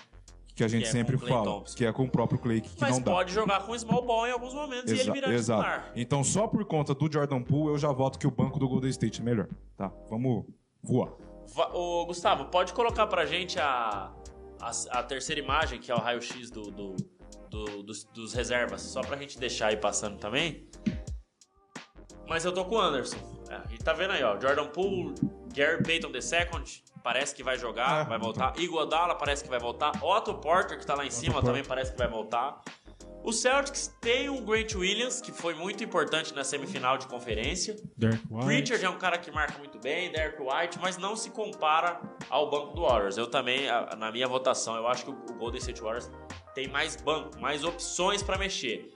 que a gente é com sempre o fala, Thompson. que é com o próprio Clay que, que Mas não dá. pode jogar com small ball em alguns momentos e ele Exa- virar exato. titular. Então, só por conta do Jordan Poole, eu já voto que o banco do Golden State é melhor. Tá, vamos voar. Va- Ô, Gustavo, pode colocar pra gente a, a, a terceira imagem, que é o raio-x do, do- do- dos, dos reservas, só pra gente deixar aí passando também. Mas eu tô com o Anderson. É, a gente tá vendo aí, ó. Jordan Poole, Gary Payton II, parece que vai jogar, Ah, vai voltar. Iguodala parece que vai voltar. Otto Porter, que tá lá em cima, Porter. também parece que vai voltar. O Celtics tem um Grant Williams, que foi muito importante na semifinal de conferência. Derek White. Pritchard é um cara que marca muito bem, Derek White, mas não se compara ao banco do Warriors. Eu também, na minha votação, eu acho que o Golden State Warriors tem mais banco, mais opções pra mexer.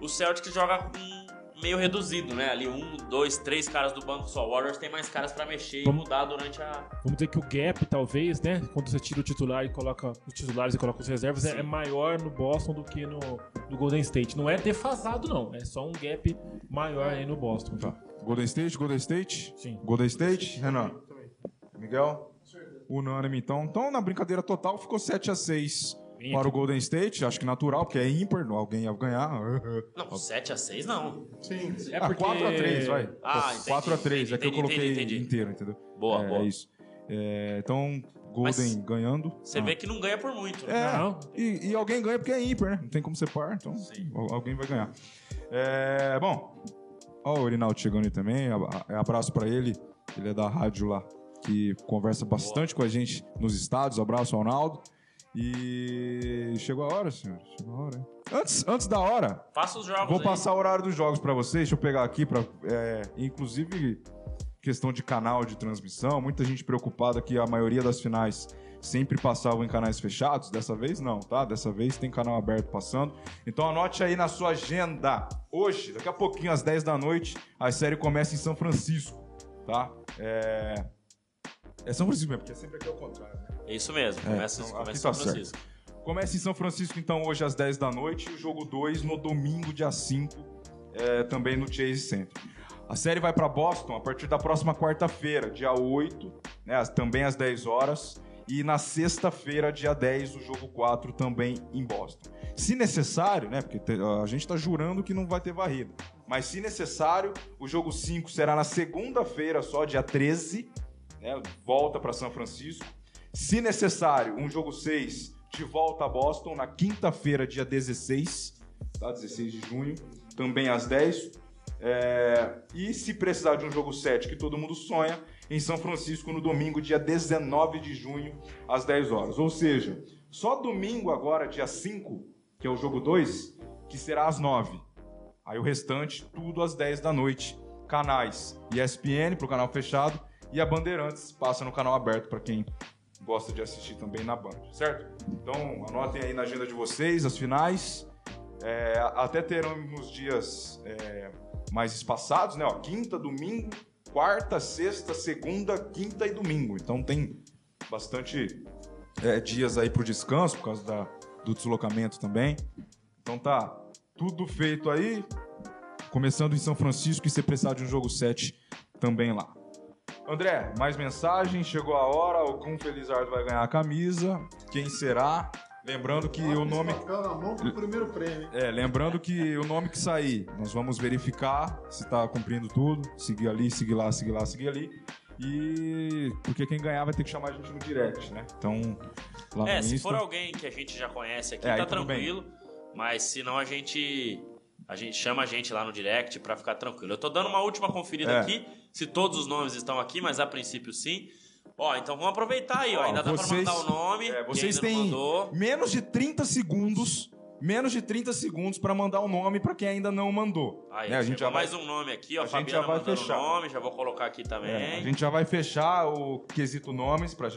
O Celtics joga com meio reduzido, né? Ali um, dois, três caras do banco só. O Warriors tem mais caras pra mexer e Vamos- mudar durante a. Vamos dizer que o gap, talvez, né? Quando você tira o titular e coloca os titulares e coloca os reservas, é, Sim. é maior no Boston do que no, no Golden State. Não é defasado, não. É só um gap maior aí no Boston. Tá. Golden State, Golden State? Sim. Golden State, Renan. Miguel? Unânime, então. Então, na brincadeira total, ficou 7 a 6 Para o Golden State, acho que natural, porque é ímpar, alguém ia ganhar. Não, 7x6 não. Sim. É Ah, porque... 4x3, vai. Ah, entendi, 4x3, é que eu coloquei entendi, entendi. inteiro, entendeu? Boa, é, boa. É isso. É, então, Golden Mas ganhando. Você Ah. vê que não ganha por muito. né? É, Não. e, e alguém ganha porque é ímpar, né? Não tem como ser par, então al- alguém vai ganhar. É, bom, ó o Rinaldo chegando aí também, a- abraço pra ele, ele é da rádio lá, que conversa bastante com a gente nos estados, abraço Ronaldo. E chegou a hora, senhor, chegou a hora. hein? Antes, antes da hora, Faça os jogos Vou aí. passar o horário dos jogos pra vocês. Deixa eu pegar aqui para, inclusive questão de canal de transmissão. Muita gente preocupada que a maioria das finais sempre passavam em canais fechados. Dessa vez não, tá? Dessa vez tem canal aberto passando. Então anote aí na sua agenda. Hoje, daqui a pouquinho às 10 da noite, a série começa em São Francisco, tá? É, é São Francisco mesmo, porque sempre aqui é o contrário, né? É isso mesmo. Começa, então, começa em São tá certo. Francisco. Começa em São Francisco, então, hoje às 10 da noite. E o jogo 2 no domingo, dia 5, é, também no Chase Center. A série vai para Boston a partir da próxima quarta-feira, dia 8, né, também às 10 horas. E na sexta-feira, dia 10, o jogo 4 também em Boston. Se necessário, né? Porque a gente tá jurando que não vai ter varrida. Mas se necessário, o jogo 5 será na segunda-feira, só dia 13, né? Volta para São Francisco. Se necessário, um jogo 6 de volta a Boston na quinta-feira, dia 16, tá? 16 de junho, também às 10. É, E se precisar de um jogo 7 que todo mundo sonha, em São Francisco no domingo, dia 19 de junho, às 10 horas. Ou seja, só domingo agora, dia 5, que é o jogo 2, que será às 9. Aí o restante, tudo às 10 da noite. Canais ESPN pro canal fechado e a Bandeirantes passa no canal aberto para quem gosta de assistir também na Band, certo? Então anotem aí na agenda de vocês as finais. É, até teremos dias é, mais espaçados, né? Ó, quinta, domingo, quarta, sexta, segunda, quinta e domingo. Então tem bastante é, dias aí pro descanso por causa da, do deslocamento também. Então tá tudo feito aí. Começando em São Francisco e se precisar de um jogo 7 também lá. André, mais mensagem, chegou a hora, o Cum Felizardo vai ganhar a camisa. Quem será? Lembrando que o nome. na mão pro primeiro prêmio. É, lembrando que o nome que sair, nós vamos verificar se tá cumprindo tudo. Seguir ali, seguir lá, seguir lá, seguir ali. E. Porque quem ganhar vai ter que chamar a gente no direct, né? Então. Lá É, no se Insta. for alguém que a gente já conhece aqui, É, tá bem. tranquilo. Mas se não, a gente. A gente chama a gente lá no direct pra ficar tranquilo. Eu tô dando uma última conferida É. aqui, se todos os nomes estão aqui, mas a princípio sim. Ó, então vamos aproveitar aí, ó. Ainda dá vocês- pra mandar o nome. É, vocês têm menos de 30 segundos. Menos de 30 segundos pra mandar o nome pra quem ainda não mandou. Aí, né? A gente já vai mais um nome aqui, ó. a gente já vai fechar. o nome, já vou colocar aqui também. É, a gente já vai fechar o quesito nomes para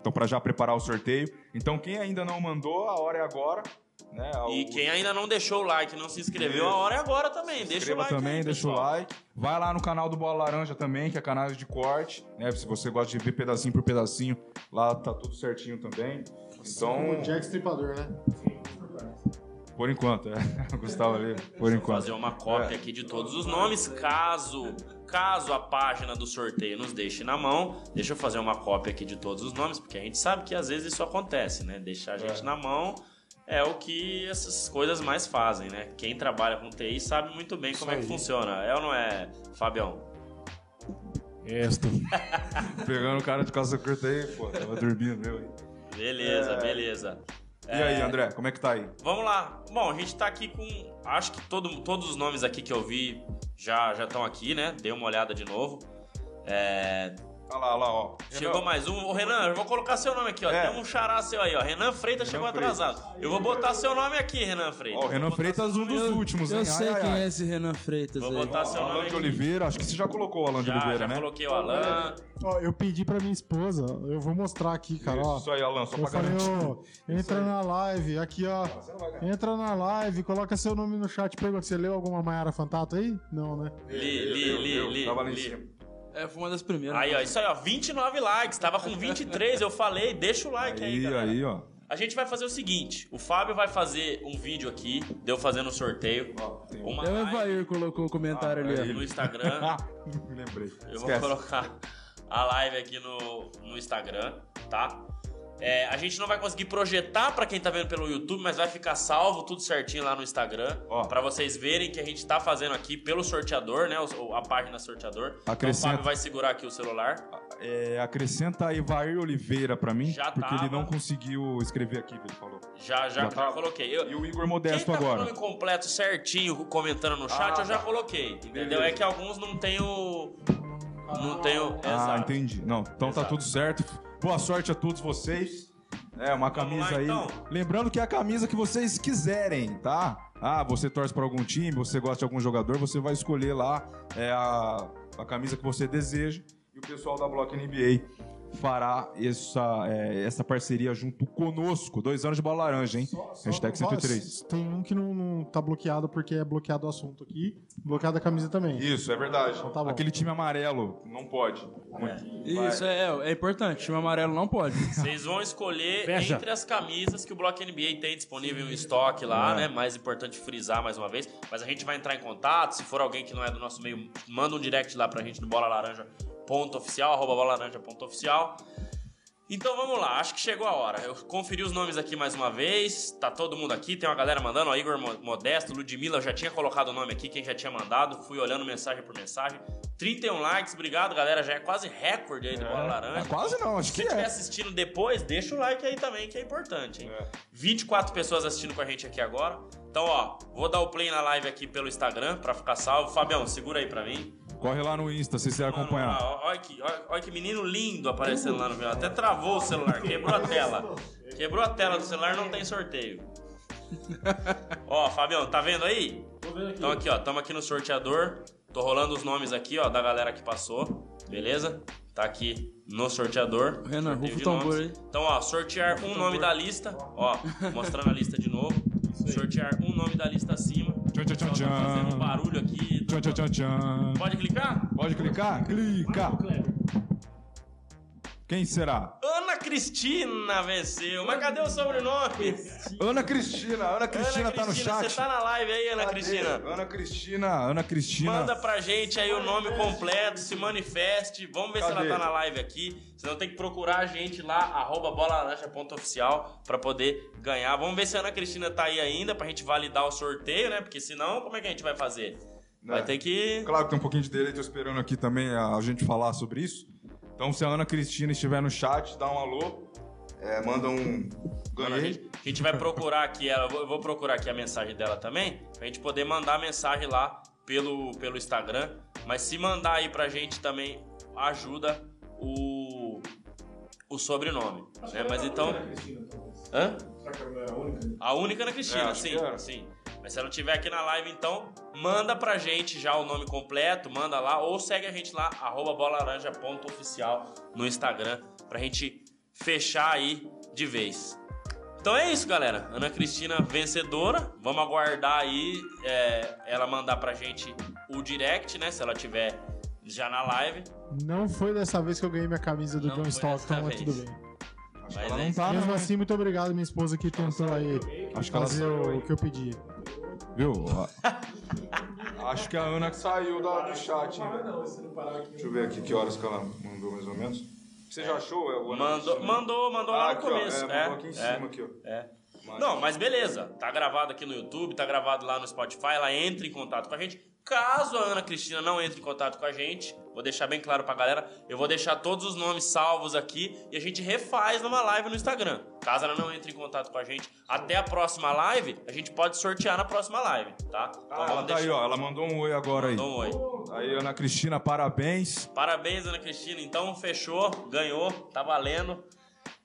então para já preparar o sorteio. Então quem ainda não mandou, a hora é agora, né? E O- quem ainda não deixou o like, não se inscreveu, a hora é agora também. Deixa o like também, aí, deixa o pessoal. like. Vai lá no canal do Bola Laranja também, que é canal de corte, né? Se você gosta de ver pedacinho por pedacinho, lá tá tudo certinho também. Então, O Jack Stripador, né? por enquanto, é. Gustavo ali, por enquanto. fazer uma cópia É. aqui de todos os nomes, caso caso a página do sorteio nos deixe na mão, deixa eu fazer uma cópia aqui de todos os nomes, porque a gente sabe que às vezes isso acontece, né? Deixar a gente na mão é o que essas coisas mais fazem, né? Quem trabalha com TI sabe muito bem como é que funciona. É ou não é, Fabião? Resto. Pegando o cara de calça curta aí, pô, tava dormindo meu aí. Beleza, beleza. E aí, André, como é que tá aí? Vamos lá. Bom, a gente tá aqui com. Acho que todo, todos os nomes aqui que eu vi já já estão aqui, né? Dei uma olhada de novo. É, Olha lá, olha lá, ó. Chegou mais um. Ô, Renan, eu vou colocar seu nome aqui, ó. É. Tem um xará seu aí, ó. Renan Freitas chegou Freitas. atrasado. Eu vou botar seu nome aqui, Renan Freitas. Ó, o Renan Freitas, um dos últimos, hein? Eu sei Ai, quem ai. é esse Renan Freitas Vou aí. botar seu nome Alan de aqui. Oliveira, acho que você já colocou o Alan de Já, Oliveira, já né? coloquei o Alan. Ó, eu pedi pra minha esposa, eu vou mostrar aqui, cara, ó. Isso aí, Alan, só Eu pra falei, garantir. ô, entra na live, aqui, ó. Entra na live, coloca seu nome no chat. Pergunta, você leu alguma Maiara Fantato aí? Não, né? Li, li, li, li. Tava lá em li. cima. É, foi uma das primeiras. Aí, ó, isso aí, ó. 29 likes. Tava com 23, eu falei. Deixa o like aí, Aí, galera. aí, ó. A gente vai fazer o seguinte: o Fábio vai fazer um vídeo aqui, deu fazendo o sorteio. tem Uma Até o Evair colocou o comentário ali, ó. no Instagram. Me lembrei. Eu vou Esquece. colocar a live aqui no, no Instagram, tá? É, a gente não vai conseguir projetar pra quem tá vendo pelo YouTube, mas vai ficar salvo tudo certinho lá no Instagram. Ó. Pra vocês verem que a gente tá fazendo aqui pelo sorteador, né? A página sorteador. Então o Acrescenta. Fábio vai segurar aqui o celular. É, acrescenta Evair Oliveira pra mim, Já porque tava. ele não conseguiu escrever aqui, ele falou. Já, já, Já já, tá. coloquei. Eu, E o Igor quem Modesto tá com o agora. nome completo certinho comentando no chat, Ah, eu já tá. coloquei. Entendeu? Beleza. É que alguns não tem o. Não tem o. Ah, Exato. entendi. Não, então tá Exato. tudo certo. Boa sorte a todos vocês. É, uma camisa lá, aí. então. Lembrando que é a camisa que vocês quiserem, tá? Ah, você torce pra algum time, você gosta de algum jogador, você vai escolher lá é, a, a camisa que você deseja. E o pessoal da Block NBA fará essa, é, essa parceria junto conosco. Dois anos de bola laranja, hein? Hashtag 103. Tem um que não, não tá bloqueado porque é bloqueado o assunto aqui. Bloqueado a camisa também. Isso, é verdade. tá bom. Aquele time amarelo não pode. Isso, é, é importante. Time amarelo não pode. Vocês vão escolher Veja. entre as camisas que o Block NBA tem disponível em estoque lá, né? Mais importante frisar mais uma vez. Mas a gente vai entrar em contato. Se for alguém que não é do nosso meio, manda um direct lá pra gente no bola laranja ponto oficial, arroba bola laranja ponto oficial. Então vamos lá, acho que chegou a hora. Eu conferi os nomes aqui mais uma vez. Tá todo mundo aqui, tem uma galera mandando, ó, Igor Mo- Modesto, Ludmilla, eu já tinha colocado o nome aqui, quem já tinha mandado, fui olhando mensagem por mensagem. 31 likes, obrigado galera, já é quase recorde aí do Bola Laranja. Ah, quase não, acho Se que você estiver é. assistindo depois, deixa o like aí também, que é importante, hein? É. 24 pessoas assistindo com a gente aqui agora. Então, ó, vou dar o play na live aqui pelo Instagram pra ficar salvo. Fabião, segura aí pra mim. Corre lá no Insta se você Mano, acompanhar. Olha que, que menino lindo aparecendo lá no meu. Até travou o celular, quebrou a tela. Quebrou a tela do celular, não tem sorteio. ó, Fabião, tá vendo aí? Então aqui, ó, tamo aqui no sorteador. Tô rolando os nomes aqui, ó, da galera que passou. Beleza? Tá aqui no sorteador. Renan, rufa o tambor nomes. aí. Então, ó, sortear um nome da lista. Ó, mostrando a lista de novo. Sortear um nome da lista acima. Tchan, tchan, tchan, Só tá fazendo tchan. barulho aqui. Tchan, tchan, tchan, tchan. Pode clicar? Pode clicar? Clica! Quem será? Cristina venceu. Mas cadê o sobrenome? Ana Cristina. Ana Cristina Ana tá no Cristina, chat. Você tá na live aí, Ana Cadê? Cristina? Ana Cristina. Ana Cristina. Manda pra gente aí o nome completo, se manifeste. Vamos ver se Cadê? ela tá na live aqui. Senão tem que procurar a gente lá, arroba bolalaranja.oficial, pra poder ganhar. Vamos ver se a Ana Cristina tá aí ainda, pra gente validar o sorteio, né? Porque senão, como é que a gente vai fazer? Vai É. ter que. Claro que tem um pouquinho de tô esperando aqui também a gente falar sobre isso. Então, se a Ana Cristina estiver no chat, dá um alô. É, manda um. Mano, a, Ganhei. gente, a gente vai procurar aqui, ela- eu vou, procurar aqui a mensagem dela também, pra gente poder mandar a mensagem lá pelo, pelo Instagram. Mas se mandar aí pra gente também, ajuda o, o sobrenome. Né? Mas então. Hã? A única Ana É, Cristina, acho sim, era. sim. Mas se ela estiver aqui na live, então, manda pra gente já o nome completo, manda lá, ou segue a gente lá, arroba bolalaranja.oficial no Instagram, pra gente fechar aí de vez. Então é isso, galera. Ana Cristina vencedora. Vamos aguardar aí é, ela mandar pra gente o direct, né? Se ela tiver já na live. Não foi dessa vez que eu ganhei minha camisa do John Stockton, dessa mas vez. tudo bem. Mas Ela é não tá, Mesmo não, assim, muito obrigado, minha esposa que tentou aí Acho que ela fazer o que eu pedi. Viu? Acho que a Ana saiu da, do chat? Deixa eu ver aqui que horas que ela mandou mais ou menos. Você já achou? É, o Ana Mandou, mandou, mandou Ah, lá no aqui, ó. começo. É, mandou aqui em é, cima, aqui, ó. é. Mas- Não, mas beleza. Tá gravado aqui no YouTube, tá gravado lá no Spotify. Ela entra em contato com a gente. Caso a Ana Cristina não entre em contato com a gente, vou deixar bem claro pra galera, eu vou deixar todos os nomes salvos aqui e a gente refaz numa live no Instagram. Caso ela não entre em contato com a gente, até a próxima live, a gente pode sortear na próxima live, tá? Então Ah, ela tá aí, ó. Ela mandou um oi agora aí. Então, oi. Aí, Ana Cristina, parabéns. Parabéns, Ana Cristina. Então, fechou, ganhou, tá valendo.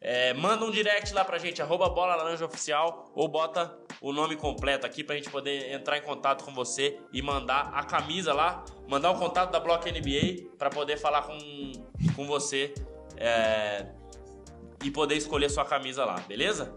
É, manda um direct lá pra gente, arroba Bola Laranja Oficial, ou bota o nome completo aqui pra gente poder entrar em contato com você e mandar a camisa lá, mandar o contato da Block NBA pra poder falar com, com você é, e poder escolher sua camisa lá, beleza?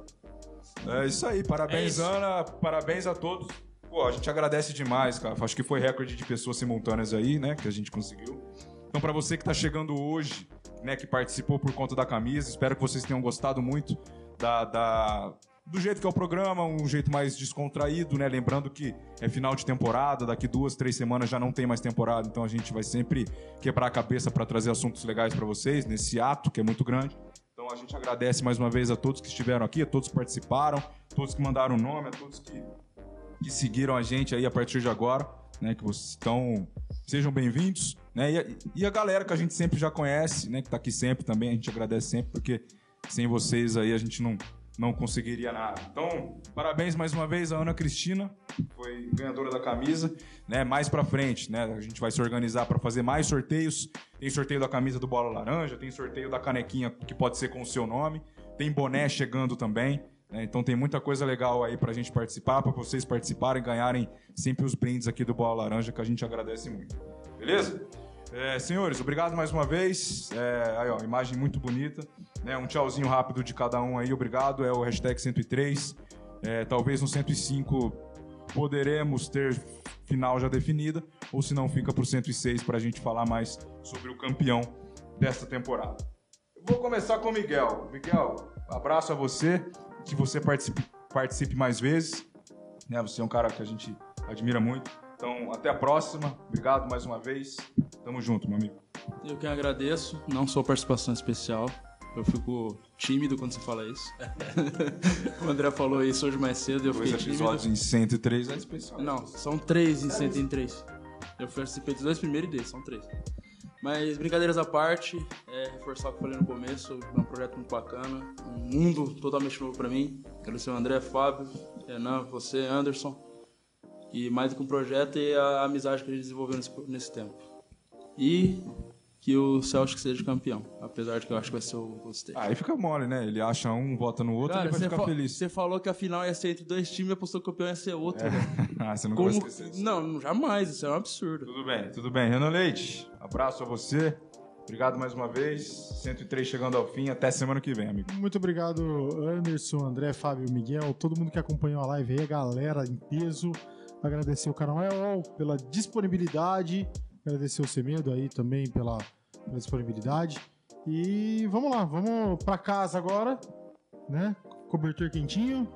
É isso aí, parabéns, É isso. Ana, parabéns a todos. Pô, a gente agradece demais, cara. Acho que foi recorde de pessoas simultâneas aí, né, que a gente conseguiu. Então, pra você que tá chegando hoje, né, que participou por conta da camisa, espero que vocês tenham gostado muito da, da, do jeito que é o programa, um jeito mais descontraído, né? Lembrando que é final de temporada, daqui duas, três semanas já não tem mais temporada, então a gente vai sempre quebrar a cabeça para trazer assuntos legais para vocês nesse ato que é muito grande. Então a gente agradece mais uma vez a todos que estiveram aqui, a todos que participaram, todos que mandaram nome, a todos que, que seguiram a gente aí a partir de agora, né? Que vocês estão. Sejam bem-vindos, né? E a, e a galera que a gente sempre já conhece, né? Que tá aqui sempre também, a gente agradece sempre, porque sem vocês aí a gente não, não conseguiria nada. Então, parabéns mais uma vez a Ana Cristina, foi ganhadora da camisa, né? Mais pra frente, né? A gente vai se organizar para fazer mais sorteios. Tem sorteio da camisa do Bola Laranja, tem sorteio da canequinha que pode ser com o seu nome, tem boné chegando também. né? Então tem muita coisa legal aí pra gente participar, pra vocês participarem, ganharem sempre os brindes aqui do Bola Laranja, que a gente agradece muito. Beleza? É, senhores, obrigado mais uma vez. É, aí, ó, imagem muito bonita. Né? Um tchauzinho rápido de cada um aí, obrigado. É o hashtag 103. É, talvez no 105 poderemos ter final já definida, ou se não, fica pro 106 pra gente falar mais sobre o campeão desta temporada. Eu vou começar com o Miguel. Miguel, abraço a você, que você participe, participe mais vezes. Né? Você é um cara que a gente admira muito. Então, até a próxima. Obrigado mais uma vez. Tamo junto, meu amigo. Eu que agradeço, não sou participação especial. Eu fico tímido quando você fala isso. o André falou isso hoje mais cedo e eu Dois fiquei tímido. episódios em 103 é especial. Não, são três em 103. Eu participei dos dois primeiros e desse, são três. Mas brincadeiras à parte, é, reforçar o que eu falei no começo, é um projeto muito bacana, um mundo totalmente novo pra mim. Agradecer o André, Fábio, Renan, você, Anderson. E mais do que um projeto e a amizade que a gente desenvolveu nesse, nesse tempo. E que o Celtic seja campeão, apesar de que eu acho que vai ser o Golden State. Aí fica mole, né? Ele acha um, vota no outro, Cara, ele vai você ficar feliz. você falou que a final ia ser entre dois times e apostou que o campeão ia ser outro. velho. ah, você não Como... vai esquecer disso. Não, jamais, isso é um absurdo. Tudo bem, tudo bem. Renan Leite, abraço a você. Obrigado mais uma vez. 103 chegando ao fim. Até semana que vem, amigo. Muito obrigado, Anderson, André, Fábio, Miguel, todo mundo que acompanhou a live aí, a galera em peso. Agradecer o canal EOL pela disponibilidade. Agradecer o Semedo aí também pela, pela disponibilidade. E vamos lá, vamos pra casa agora, né? Cobertor quentinho.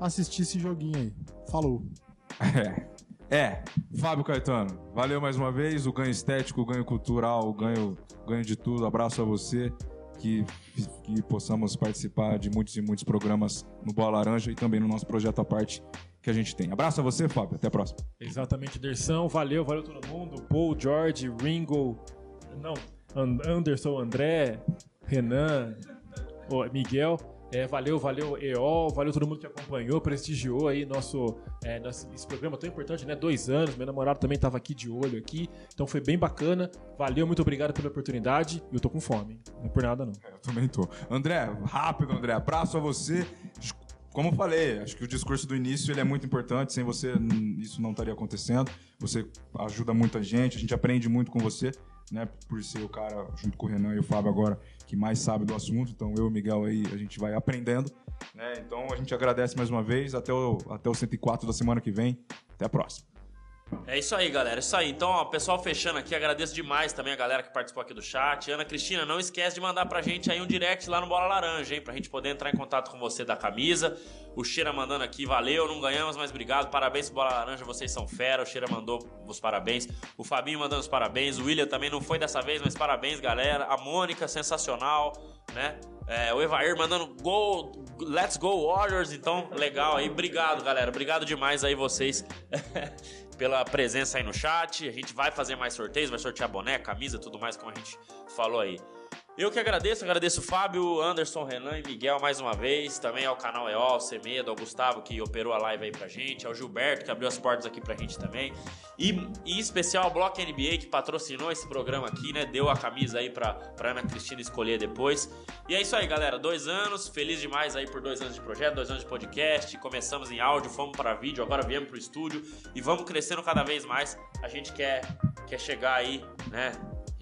Assistir esse joguinho aí. Falou. É. É. Fábio Caetano, valeu mais uma vez. O ganho estético, o ganho cultural, o ganho, ganho de tudo. Abraço a você. Que, que possamos participar de muitos e muitos programas no Bola Laranja e também no nosso projeto à parte que a gente tem. Abraço a você, Fábio. Até a próxima. Exatamente, Dersão. Valeu, valeu todo mundo. Paul, George, Ringo. Não, An- Anderson, André, Renan, Miguel. É, valeu, valeu, EOL, valeu todo mundo que acompanhou, prestigiou aí nosso, é, nosso- esse programa tão importante, né? Dois anos, meu namorado também estava aqui de olho aqui, então foi bem bacana. Valeu, muito obrigado pela oportunidade. Eu tô com fome, não é por nada não. Eu também tô. André, rápido, André. Abraço a você. Como eu falei, acho que o discurso do início ele é muito importante. Sem você, isso não estaria acontecendo. Você ajuda muita gente, a gente aprende muito com você, né? Por ser o cara, junto com o Renan e o Fábio agora, que mais sabe do assunto. Então, eu e o Miguel aí, a gente vai aprendendo. Né? Então, a gente agradece mais uma vez. Até o, até o 104 da semana que vem. Até a próxima. É isso aí, galera. É isso aí. Então, ó, pessoal fechando aqui, agradeço demais também a galera que participou aqui do chat. Ana Cristina, não esquece de mandar pra gente aí um direct lá no Bola Laranja, hein? Pra gente poder entrar em contato com você da camisa. O Cheira mandando aqui, valeu, não ganhamos, mas obrigado. Parabéns pro Bola Laranja, vocês são fera. O Cheira mandou os parabéns. O Fabinho mandando os parabéns. O William também não foi dessa vez, mas parabéns, galera. A Mônica, sensacional, né? É, o Evair mandando gol, let's go Warriors, então legal aí, obrigado galera, obrigado demais aí vocês pela presença aí no chat. A gente vai fazer mais sorteios, vai sortear boné, camisa, tudo mais como a gente falou aí. Eu que agradeço, agradeço o Fábio, Anderson, Renan e Miguel mais uma vez, também ao canal EOL, Semedo, ao Gustavo que operou a live aí pra gente, ao Gilberto que abriu as portas aqui pra gente também, e em especial ao Bloco NBA que patrocinou esse programa aqui, né, deu a camisa aí pra, pra Ana Cristina escolher depois. E é isso aí, galera, dois anos, feliz demais aí por dois anos de projeto, dois anos de podcast, começamos em áudio, fomos para vídeo, agora viemos pro estúdio e vamos crescendo cada vez mais, a gente quer, quer chegar aí, né,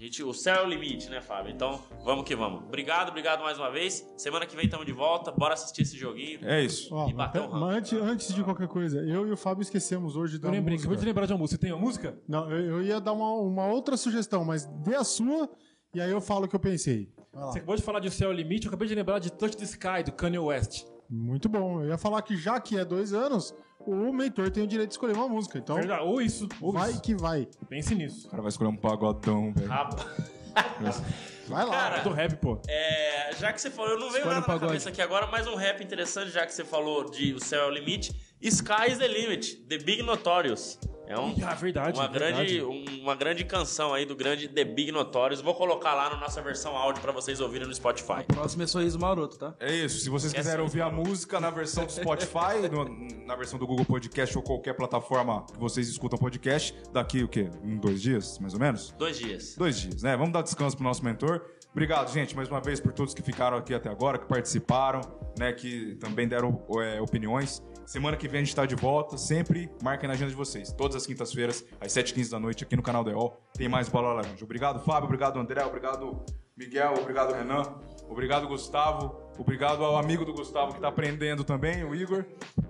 Gente, o céu é o limite, né, Fábio? Então, vamos que vamos. Obrigado, obrigado mais uma vez. Semana que vem estamos de volta. Bora assistir esse joguinho. É isso. Ó, E bater um mas antes, antes de qualquer coisa, eu e o Fábio esquecemos hoje da Eu lembrei, música. acabei de lembrar de uma música. Você tem uma música? Não, eu, eu ia dar uma, uma outra sugestão, mas dê a sua e aí eu falo o que eu pensei. Vai lá. Você acabou de falar de O Céu é o Limite, eu acabei de lembrar de Touch the Sky, do Kanye West. Muito bom. Eu ia falar que já que é dois anos, o mentor tem o direito de escolher uma música. Então, Verdade, ou isso, ou vai isso. que vai. Pense nisso. O cara vai escolher um pagodão, velho. Rapaz. Vai lá. Cara, Do rap, pô. É, já que você falou, eu não veio nada na pagode. cabeça aqui agora, mas um rap interessante, já que você falou de O Céu é o Limite. Sky is the Limit, The Big Notorious. É um, Ah, verdade, uma, verdade. grande, um- uma grande canção aí do grande The Big Notorious. Vou colocar lá na nossa versão áudio pra vocês ouvirem no Spotify. Próximo é Sorriso Maroto, tá? É isso. Se vocês Essa quiserem ouvir a música na versão do Spotify, no- na versão do Google Podcast ou qualquer plataforma que vocês escutam podcast, daqui o quê? Um, dois dias, mais ou menos? Dois dias. Dois dias, né? Vamos dar descanso pro nosso mentor. Obrigado, gente, mais uma vez por todos que ficaram aqui até agora, que participaram, né? Que também deram é, opiniões. Semana que vem a gente tá de volta. Sempre marquem na agenda de vocês. Todas as quintas-feiras, às 7h15 da noite, aqui no canal DO, tem mais Bola Laranja. Obrigado, Fábio. Obrigado, André. Obrigado, Miguel. Obrigado, Renan. Obrigado, Gustavo. Obrigado ao amigo do Gustavo que tá aprendendo também, o Igor.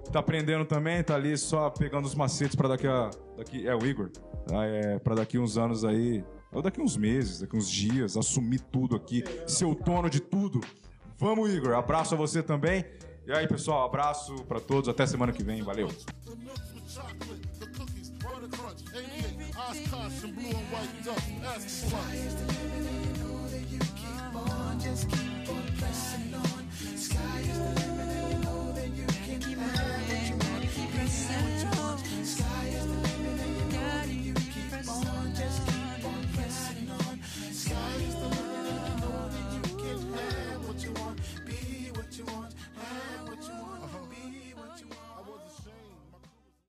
Que tá aprendendo também, tá ali só pegando os macetes pra daqui a. Daqui, é, o Igor. Ah, É, pra daqui uns anos aí. Ou daqui uns meses, daqui uns dias, assumir tudo aqui, ser o dono de tudo. Vamos, Igor. Abraço a você também. E aí, pessoal, abraço pra todos. Até semana que vem. Valeu. The milks with chocolate,